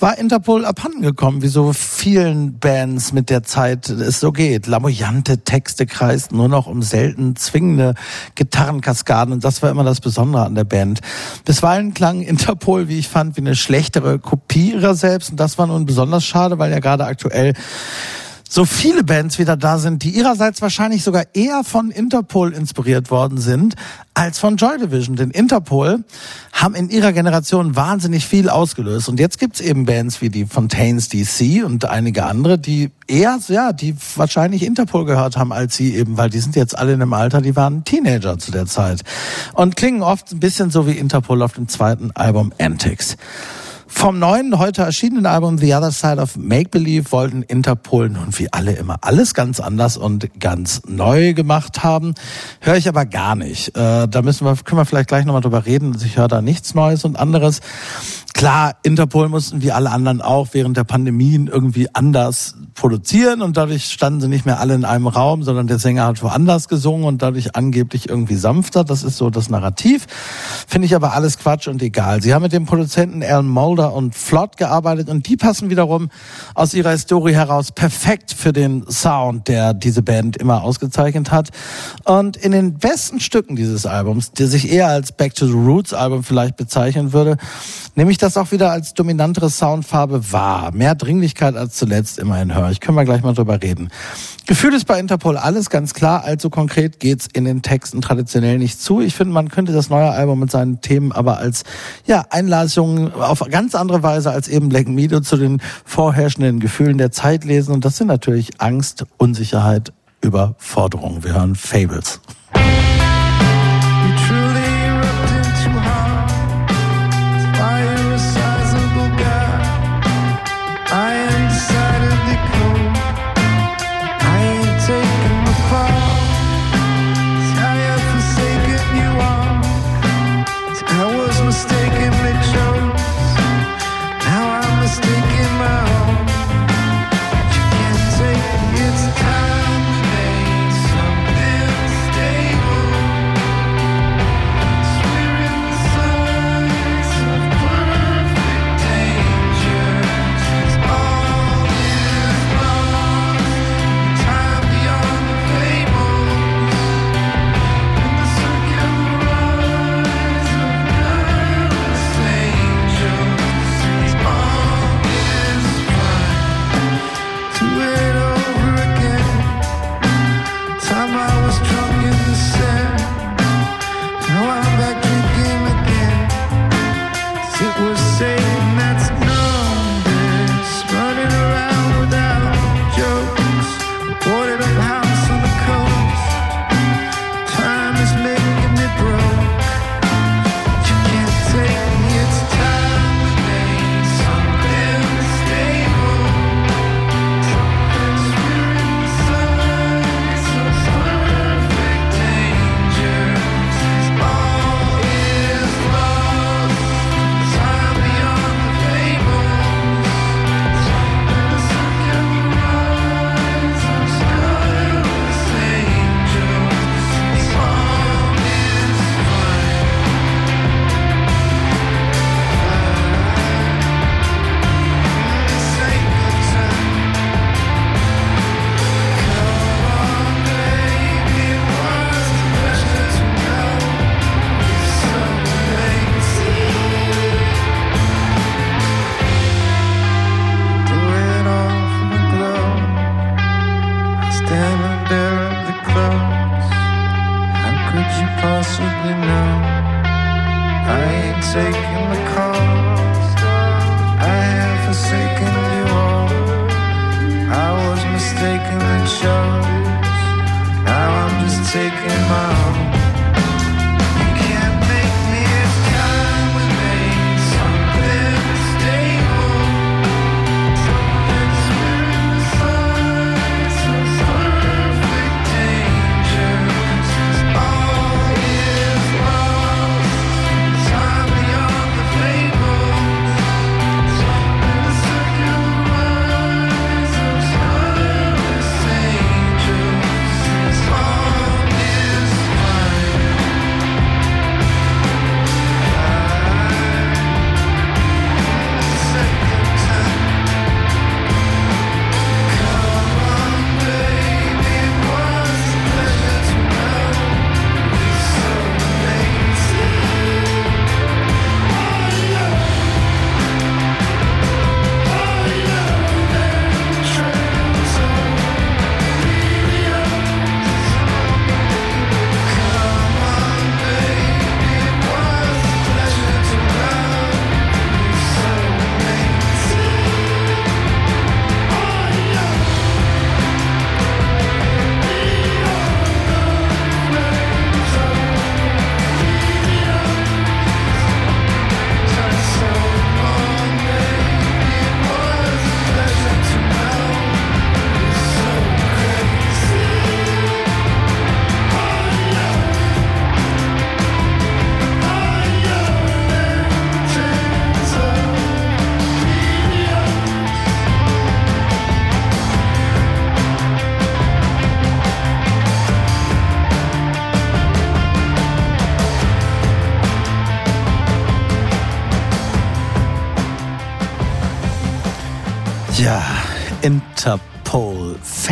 war Interpol abhanden gekommen, wie so vielen Bands mit der Zeit es so geht. Lamoyante Texte kreisten nur noch um selten zwingende Gitarrenkaskaden und das war immer das Besondere an der Band. Bisweilen klang Interpol, wie ich fand, wie eine schlechtere Kopie ihrer selbst und das war nun besonders schade, weil ja gerade aktuell so viele Bands wieder da sind, die ihrerseits wahrscheinlich sogar eher von Interpol inspiriert worden sind als von Joy Division. Denn Interpol haben in ihrer Generation wahnsinnig viel ausgelöst. Und jetzt gibt's eben Bands wie die Fontaines DC und einige andere, die eher, ja, die wahrscheinlich Interpol gehört haben als sie eben, weil die sind jetzt alle in einem Alter, die waren Teenager zu der Zeit. Und klingen oft ein bisschen so wie Interpol auf dem zweiten Album Antics. Vom neuen, heute erschienenen Album The Other Side of Make Believe wollten Interpol nun wie alle immer alles ganz anders und ganz neu gemacht haben. Höre ich aber gar nicht. Äh, da müssen wir, können wir vielleicht gleich nochmal drüber reden. Ich höre da nichts Neues und anderes. Klar, Interpol mussten wie alle anderen auch während der Pandemien irgendwie anders produzieren und dadurch standen sie nicht mehr alle in einem Raum, sondern der Sänger hat woanders gesungen und dadurch angeblich irgendwie sanfter. Das ist so das Narrativ. Finde ich aber alles Quatsch und egal. Sie haben mit dem Produzenten Alan Mulder und Flott gearbeitet und die passen wiederum aus ihrer Historie heraus perfekt für den Sound, der diese Band immer ausgezeichnet hat. Und in den besten Stücken dieses Albums, der sich eher als Back to the Roots Album vielleicht bezeichnen würde, nehme ich das auch wieder als dominantere Soundfarbe wahr. Mehr Dringlichkeit als zuletzt immerhin höre ich. Können wir gleich mal drüber reden. Gefühlt ist bei Interpol alles ganz klar, allzu konkret geht's in den Texten traditionell nicht zu. Ich finde, man könnte das neue Album mit seinen Themen aber als ja, Einlassung auf ganz andere Weise als eben Black Meadow zu den vorherrschenden Gefühlen der Zeit lesen. Und das sind natürlich Angst, Unsicherheit, Überforderung. Wir hören Fables. You truly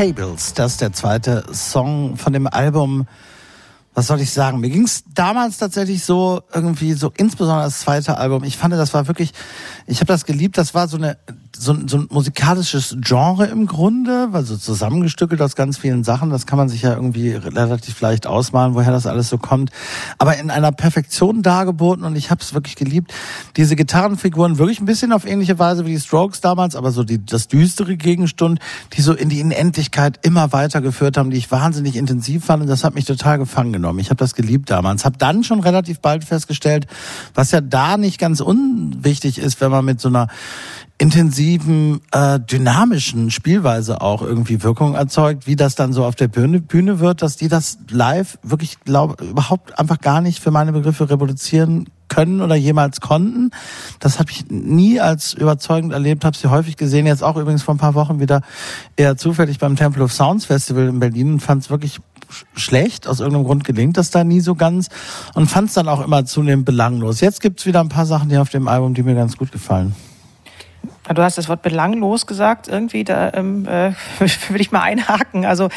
Fables, das ist der zweite Song von dem Album. Was soll ich sagen? Mir ging es damals tatsächlich so irgendwie so insbesondere das zweite Album. Ich fand, das war wirklich, ich habe das geliebt. Das war so eine so, ein- so ein musikalisches Genre im Grunde, weil so zusammengestückelt aus ganz vielen Sachen. Das kann man sich ja irgendwie relativ leicht ausmalen, woher das alles so kommt. Aber in einer Perfektion dargeboten und ich habe es wirklich geliebt. Diese Gitarrenfiguren wirklich ein bisschen auf ähnliche Weise wie die Strokes damals, aber so die, das düstere Gegenstund, die so in die Unendlichkeit immer weitergeführt haben, die ich wahnsinnig intensiv fand und das hat mich total gefangen. Ich habe das geliebt damals. Habe dann schon relativ bald festgestellt, was ja da nicht ganz unwichtig ist, wenn man mit so einer intensiven, äh, dynamischen Spielweise auch irgendwie Wirkung erzeugt, wie das dann so auf der Bühne, Bühne wird, dass die das live wirklich glaub, überhaupt einfach gar nicht für meine Begriffe reproduzieren können oder jemals konnten. Das habe ich nie als überzeugend erlebt, habe sie häufig gesehen, jetzt auch übrigens vor ein paar Wochen wieder eher zufällig beim Temple of Sounds Festival in Berlin und fand es wirklich schlecht. Aus irgendeinem Grund gelingt das da nie so ganz und fand es dann auch immer zunehmend belanglos. Jetzt gibt's wieder ein paar Sachen, die auf dem Album, die mir ganz gut gefallen. Du hast das Wort belanglos gesagt, irgendwie, da ähm, äh, [LAUGHS] will ich mal einhaken. Also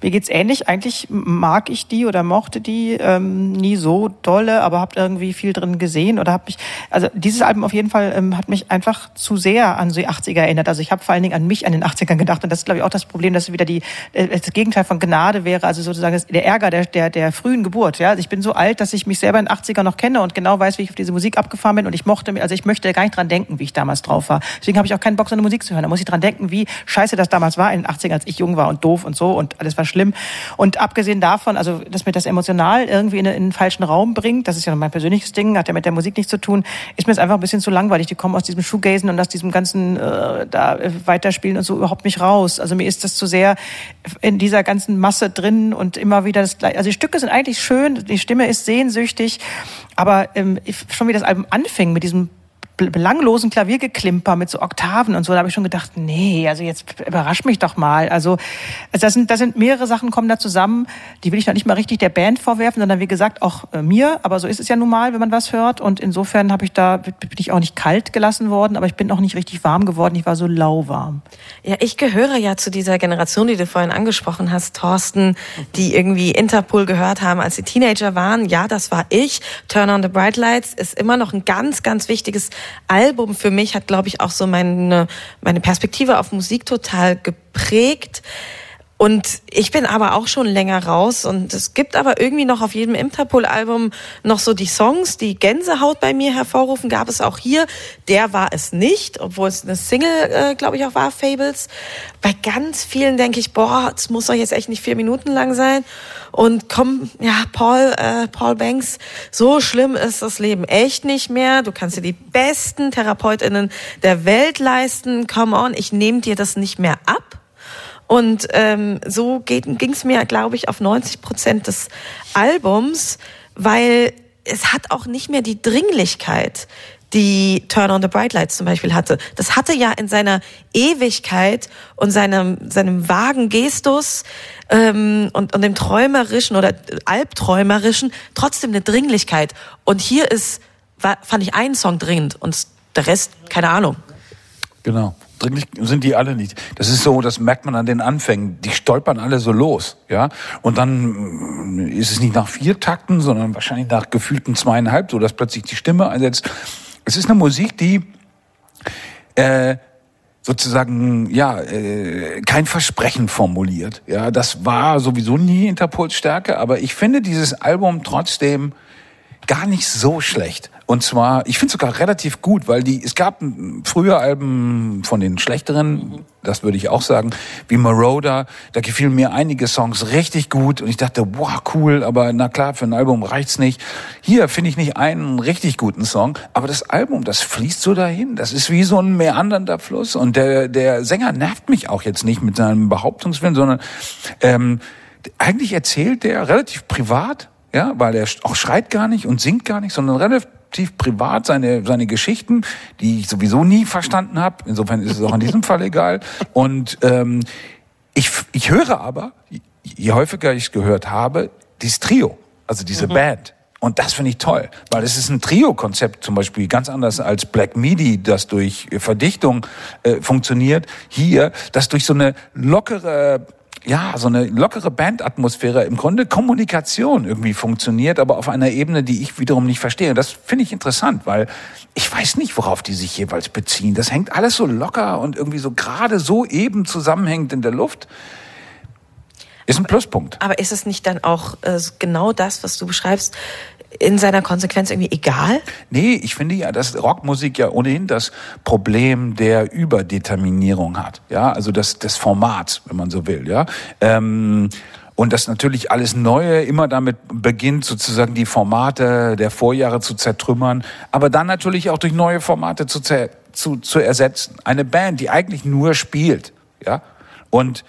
mir geht's ähnlich. Eigentlich mag ich die oder mochte die ähm, nie so dolle, aber habe irgendwie viel drin gesehen oder habe mich, also dieses Album auf jeden Fall ähm, hat mich einfach zu sehr an die 80er erinnert. Also ich habe vor allen Dingen an mich an den 80ern gedacht und das ist glaube ich auch das Problem, dass wieder die äh, das Gegenteil von Gnade wäre, also sozusagen das- der Ärger der, der, der frühen Geburt. Ja, also ich bin so alt, dass ich mich selber in den 80ern noch kenne und genau weiß, wie ich auf diese Musik abgefahren bin und ich mochte, also ich möchte gar nicht dran denken, wie ich damals drauf war. Deswegen habe ich auch keinen Bock, so eine Musik zu hören. Da muss ich dran denken, wie scheiße das damals war in den 80ern, als ich jung war und doof und so und alles war schlimm. Und abgesehen davon, also dass mir das emotional irgendwie in, in den falschen Raum bringt, das ist ja mein persönliches Ding, hat ja mit der Musik nichts zu tun, ist mir jetzt einfach ein bisschen zu langweilig. Die kommen aus diesem Shoegazen und aus diesem ganzen äh, da äh, Weiterspielen und so überhaupt nicht raus. Also mir ist das zu sehr in dieser ganzen Masse drin und immer wieder das gleiche. Also die Stücke sind eigentlich schön, die Stimme ist sehnsüchtig, aber ähm, schon wie das Album anfing mit diesem belanglosen Klaviergeklimper mit so Oktaven und so, da habe ich schon gedacht, nee, also jetzt überrasch mich doch mal. Also das sind, das sind mehrere Sachen kommen da zusammen, die will ich noch nicht mal richtig der Band vorwerfen, sondern wie gesagt auch äh, mir. Aber so ist es ja nun mal, wenn man was hört. Und insofern habe ich da bin ich auch nicht kalt gelassen worden, aber ich bin auch nicht richtig warm geworden. Ich war so lauwarm. Ja, ich gehöre ja zu dieser Generation, die du vorhin angesprochen hast, Thorsten, die irgendwie Interpol gehört haben, als sie Teenager waren. Ja, das war ich. Turn on the Bright Lights ist immer noch ein ganz, ganz wichtiges Album für mich, hat, glaube ich, auch so meine, meine Perspektive auf Musik total geprägt. Und ich bin aber auch schon länger raus und es gibt aber irgendwie noch auf jedem Interpol-Album noch so die Songs, die Gänsehaut bei mir hervorrufen. Gab es auch hier. Der war es nicht, obwohl es eine Single, äh, glaube ich, auch war, Fables. Bei ganz vielen denke ich, boah, es muss doch jetzt echt nicht vier Minuten lang sein. Und komm, ja, Paul, äh, Paul Banks, so schlimm ist das Leben echt nicht mehr. Du kannst dir die besten TherapeutInnen der Welt leisten. Come on, ich nehme dir das nicht mehr ab. Und ähm, so ging es mir, glaube ich, auf 90 Prozent des Albums, weil es hat auch nicht mehr die Dringlichkeit, die Turn on the Bright Lights zum Beispiel hatte. Das hatte ja in seiner Ewigkeit und seinem, seinem vagen Gestus ähm, und, und dem träumerischen oder albträumerischen trotzdem eine Dringlichkeit. Und hier ist, war, fand ich einen Song dringend und der Rest, keine Ahnung. Genau. Dringlich sind die alle nicht. Das ist so, das merkt man an den Anfängen. Die stolpern alle so los, ja. Und dann mm, ist es nicht nach vier Takten, sondern wahrscheinlich nach gefühlten zweieinhalb, so dass plötzlich die Stimme einsetzt. Es ist eine Musik, die äh, sozusagen ja äh, kein Versprechen formuliert. Ja, das war sowieso nie Interpols Stärke, aber ich finde dieses Album trotzdem gar nicht so schlecht. Und zwar, ich finde sogar relativ gut, weil die, es gab früher Alben von den schlechteren, das würde ich auch sagen, wie Marauder, da gefielen mir einige Songs richtig gut und ich dachte, wow, cool, aber na klar, für ein Album reicht's nicht. Hier finde ich nicht einen richtig guten Song, aber das Album, das fließt so dahin. Das ist wie so ein meandernder Fluss und der, der Sänger nervt mich auch jetzt nicht mit seinem Behauptungswillen, sondern ähm, eigentlich erzählt der relativ privat, ja, weil er auch schreit gar nicht und singt gar nicht, sondern relativ privat seine seine Geschichten, die ich sowieso nie verstanden habe. Insofern ist es auch in diesem Fall egal. Und ähm, ich ich höre aber, je häufiger ich es gehört habe, dieses Trio, also diese Band. Und das finde ich toll, weil es ist ein Trio-Konzept zum Beispiel, ganz anders als Black Midi, das durch Verdichtung äh, funktioniert. Hier, das durch so eine lockere ja, so eine lockere Bandatmosphäre, im Grunde Kommunikation irgendwie funktioniert, aber auf einer Ebene, die ich wiederum nicht verstehe. Das finde ich interessant, weil ich weiß nicht, worauf die sich jeweils beziehen. Das hängt alles so locker und irgendwie so gerade so eben zusammenhängend in der Luft. Ist ein Pluspunkt. Aber ist es nicht dann auch äh, genau das, was du beschreibst, in seiner Konsequenz irgendwie egal? Nee, ich finde ja, dass Rockmusik ja ohnehin das Problem der Überdeterminierung hat. Ja, also das, das Format, wenn man so will, ja. Ähm, und dass natürlich alles Neue immer damit beginnt, sozusagen die Formate der Vorjahre zu zertrümmern, aber dann natürlich auch durch neue Formate zu, zu, zu ersetzen. Eine Band, die eigentlich nur spielt, ja, und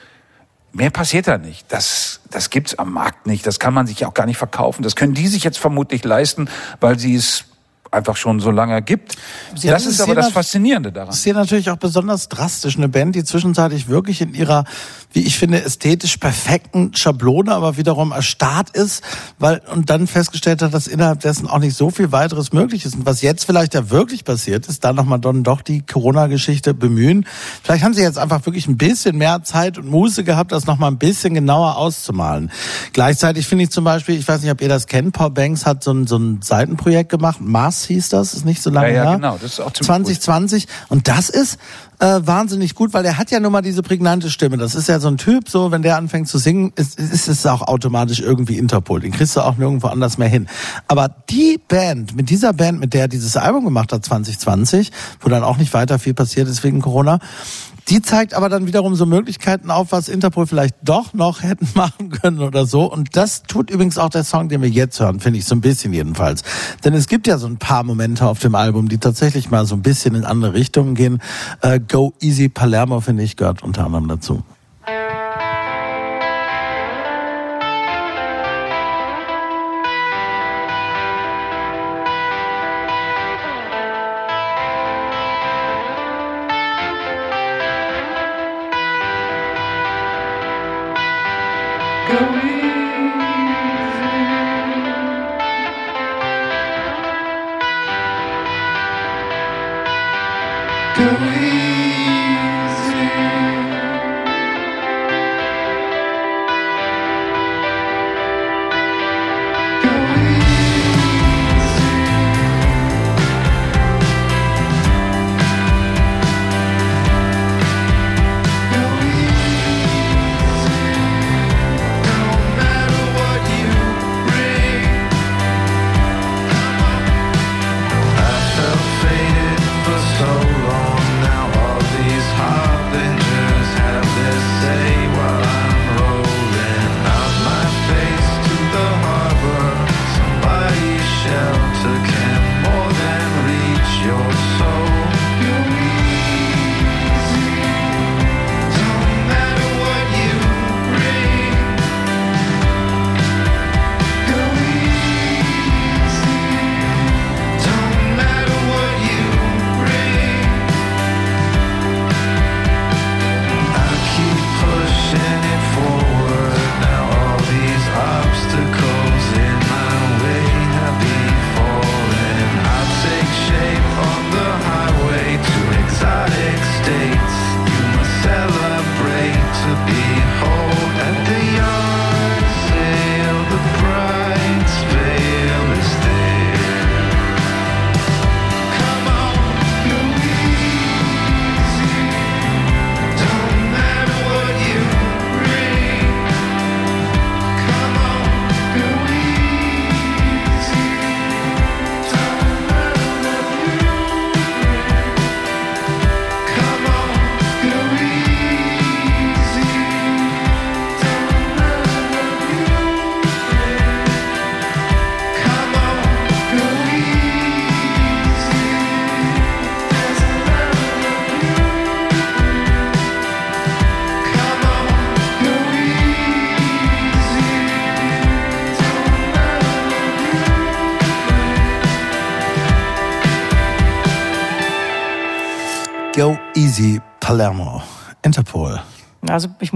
Mehr passiert da nicht. Das, das gibt's am Markt nicht. Das kann man sich auch gar nicht verkaufen. Das können die sich jetzt vermutlich leisten, weil sie es einfach schon so lange gibt. Sie das ist aber das Faszinierende daran. Ist hier natürlich auch besonders drastisch. Eine Band, die zwischenzeitlich wirklich in ihrer, wie ich finde, ästhetisch perfekten Schablone, aber wiederum erstarrt ist, weil, und dann festgestellt hat, dass innerhalb dessen auch nicht so viel weiteres möglich ist. Und was jetzt vielleicht ja wirklich passiert ist, da nochmal dann doch die Corona-Geschichte bemühen. Vielleicht haben sie jetzt einfach wirklich ein bisschen mehr Zeit und Muße gehabt, das nochmal ein bisschen genauer auszumalen. Gleichzeitig finde ich zum Beispiel, ich weiß nicht, ob ihr das kennt, Paul Banks hat so ein, so ein Seitenprojekt gemacht, Mars hieß das, ist nicht so lange Ja, ja, her. genau, das ist auch ziemlich 2020 und das ist äh, wahnsinnig gut, weil der hat ja nun mal diese prägnante Stimme. Das ist ja so ein Typ, so wenn der anfängt zu singen, ist, ist es auch automatisch irgendwie Interpol. Den kriegst du auch nirgendwo anders mehr hin. Aber die Band, mit dieser Band, mit der er dieses Album gemacht hat 2020, wo dann auch nicht weiter viel passiert ist wegen Corona, die zeigt aber dann wiederum so Möglichkeiten auf, was Interpol vielleicht doch noch hätten [LAUGHS] machen können oder so. Und das tut übrigens auch der Song, den wir jetzt hören, finde ich so ein bisschen jedenfalls. Denn es gibt ja so ein paar Momente auf dem Album, die tatsächlich mal so ein bisschen in andere Richtungen gehen. Äh, Go Easy Palermo, finde ich, gehört unter anderem dazu.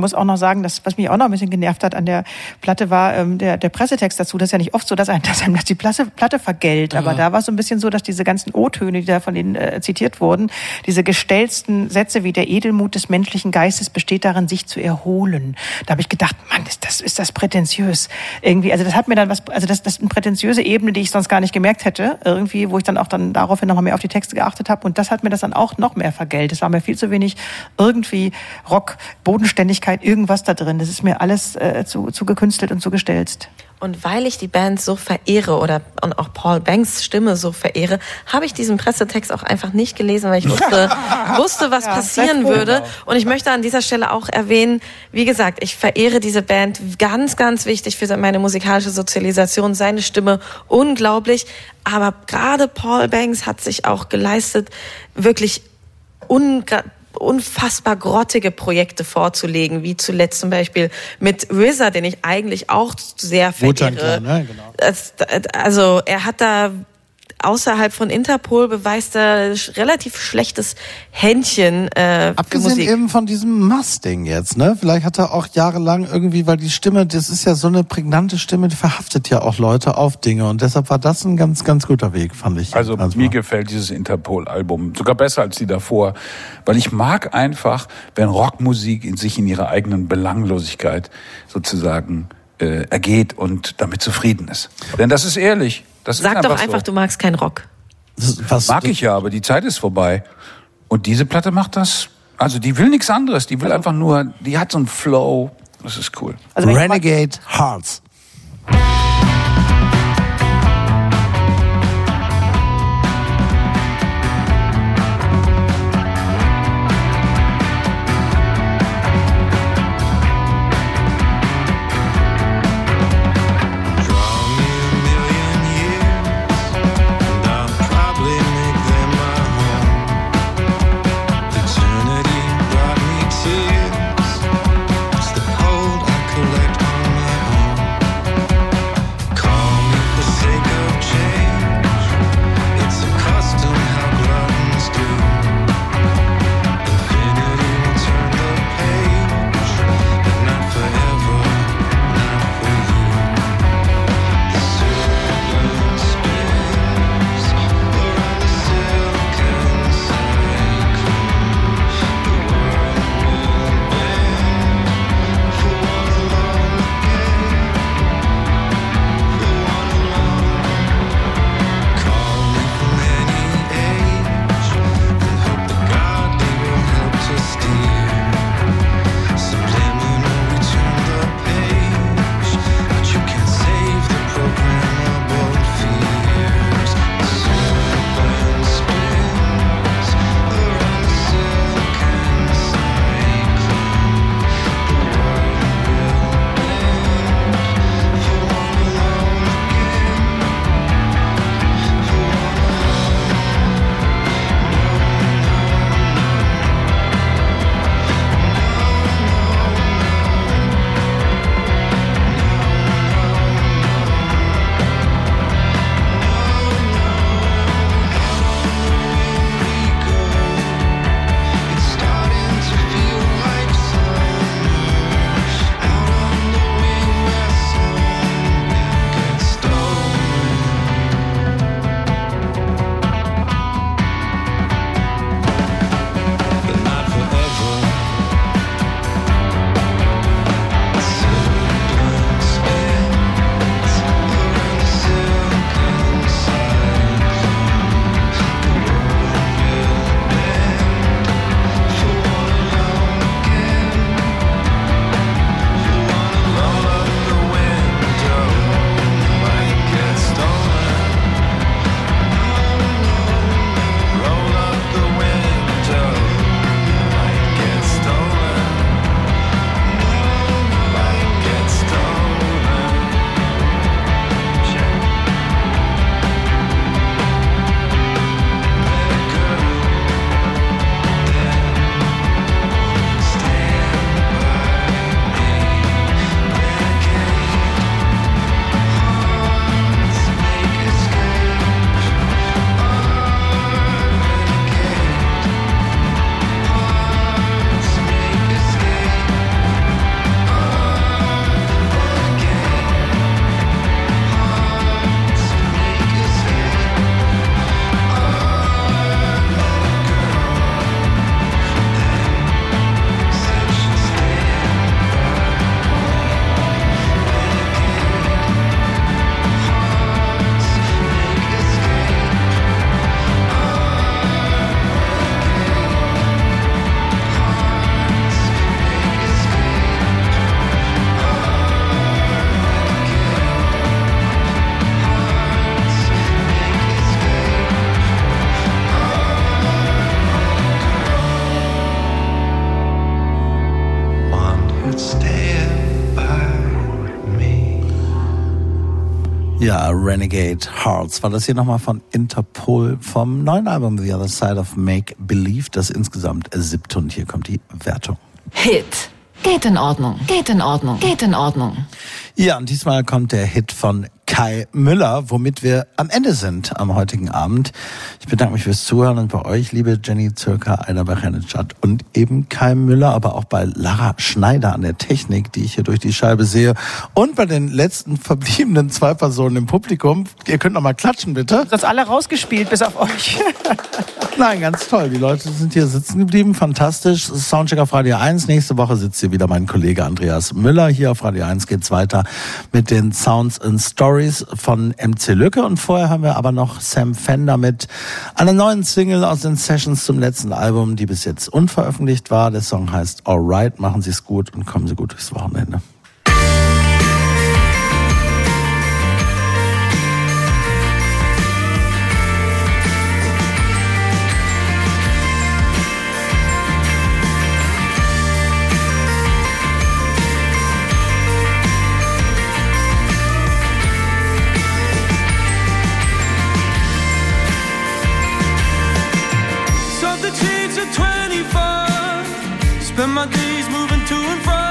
Muss auch noch sagen, dass, was mich auch noch ein bisschen genervt hat an der Platte war ähm, der, der Pressetext dazu. Das ist ja nicht oft so, dass einem, [LAUGHS] dass einem das die Platte, Platte vergällt. Aber da war es so ein bisschen so, dass diese ganzen O-Töne, die da von denen äh, zitiert wurden, diese gestellsten Sätze wie der Edelmut des menschlichen Geistes besteht darin, sich zu erholen. Da habe ich gedacht, Mann, ist das, ist das prätentiös. Irgendwie, also das hat mir dann was, also das, das ist eine prätentiöse Ebene, die ich sonst gar nicht gemerkt hätte. Irgendwie, wo ich dann auch dann daraufhin nochmal mehr auf die Texte geachtet habe. Und das hat mir das dann auch noch mehr vergällt. Es war mir viel zu wenig irgendwie Rock, Bodenständigkeit, irgendwas da drin. Das ist mir alles äh, zu, zu gekünstelt und zu gestelzt. Und weil ich die Band so verehre oder und auch Paul Banks Stimme so verehre, habe ich diesen Pressetext auch einfach nicht gelesen, weil ich wusste, [LAUGHS] wusste was Ja, passieren würde. Und ich möchte an dieser Stelle auch erwähnen, wie gesagt, ich verehre diese Band ganz, ganz wichtig für meine musikalische Sozialisation, seine Stimme unglaublich. Aber gerade Paul Banks hat sich auch geleistet, wirklich unga- unfassbar grottige Projekte vorzulegen, wie zuletzt zum Beispiel mit RZA, den ich eigentlich auch sehr verehre. Ne? Genau. Also er hat da außerhalb von Interpol beweist er relativ schlechtes Händchen äh, für Abgesehen Musik. eben von diesem Must-Ding jetzt, ne? Vielleicht hat er auch jahrelang irgendwie, weil die Stimme, das ist ja so eine prägnante Stimme, die verhaftet ja auch Leute auf Dinge und deshalb war das ein ganz, ganz guter Weg, fand ich. Also Manchmal. mir gefällt dieses Interpol-Album sogar besser als die davor, weil ich mag einfach, wenn Rockmusik in sich in ihrer eigenen Belanglosigkeit sozusagen äh, ergeht und damit zufrieden ist. Denn das ist ehrlich. Das Sag ist doch einfach so. du magst keinen Rock. Das, was, Mag ich ja, aber die Zeit ist vorbei. Und diese Platte macht das. Also die will nichts anderes. Die will einfach nur, die hat so einen Flow. Das ist cool. Also Renegade Hearts. Ja, Renegade Hearts war das hier nochmal von Interpol vom neuen Album The Other Side of Make Believe, das insgesamt siebte und hier kommt die Wertung. Hit. Geht in Ordnung. Geht in Ordnung. Geht in Ordnung. Ja, und diesmal kommt der Hit von Kai Müller, womit wir am Ende sind am heutigen Abend. Ich bedanke mich fürs Zuhören und bei euch, liebe Jenny Zirka, Aida Bachenitschat und eben Kai Müller, aber auch bei Lara Schneider an der Technik, die ich hier durch die Scheibe sehe und bei den letzten verbliebenen zwei Personen im Publikum. Ihr könnt noch mal klatschen, bitte. Das alle rausgespielt, bis auf euch. [LAUGHS] Nein, ganz toll. Die Leute sind hier sitzen geblieben. Fantastisch. Soundcheck auf Radio 1. Nächste Woche sitzt hier wieder mein Kollege Andreas Müller. Hier auf Radio 1 geht's weiter mit den Sounds and Stories von MC Lücke. Und vorher haben wir aber noch Sam Fender mit einer neuen Single aus den Sessions zum letzten Album, die bis jetzt unveröffentlicht war. Der Song heißt Alright. Machen Sie es gut und kommen Sie gut durchs Wochenende. Spend my days moving to and. From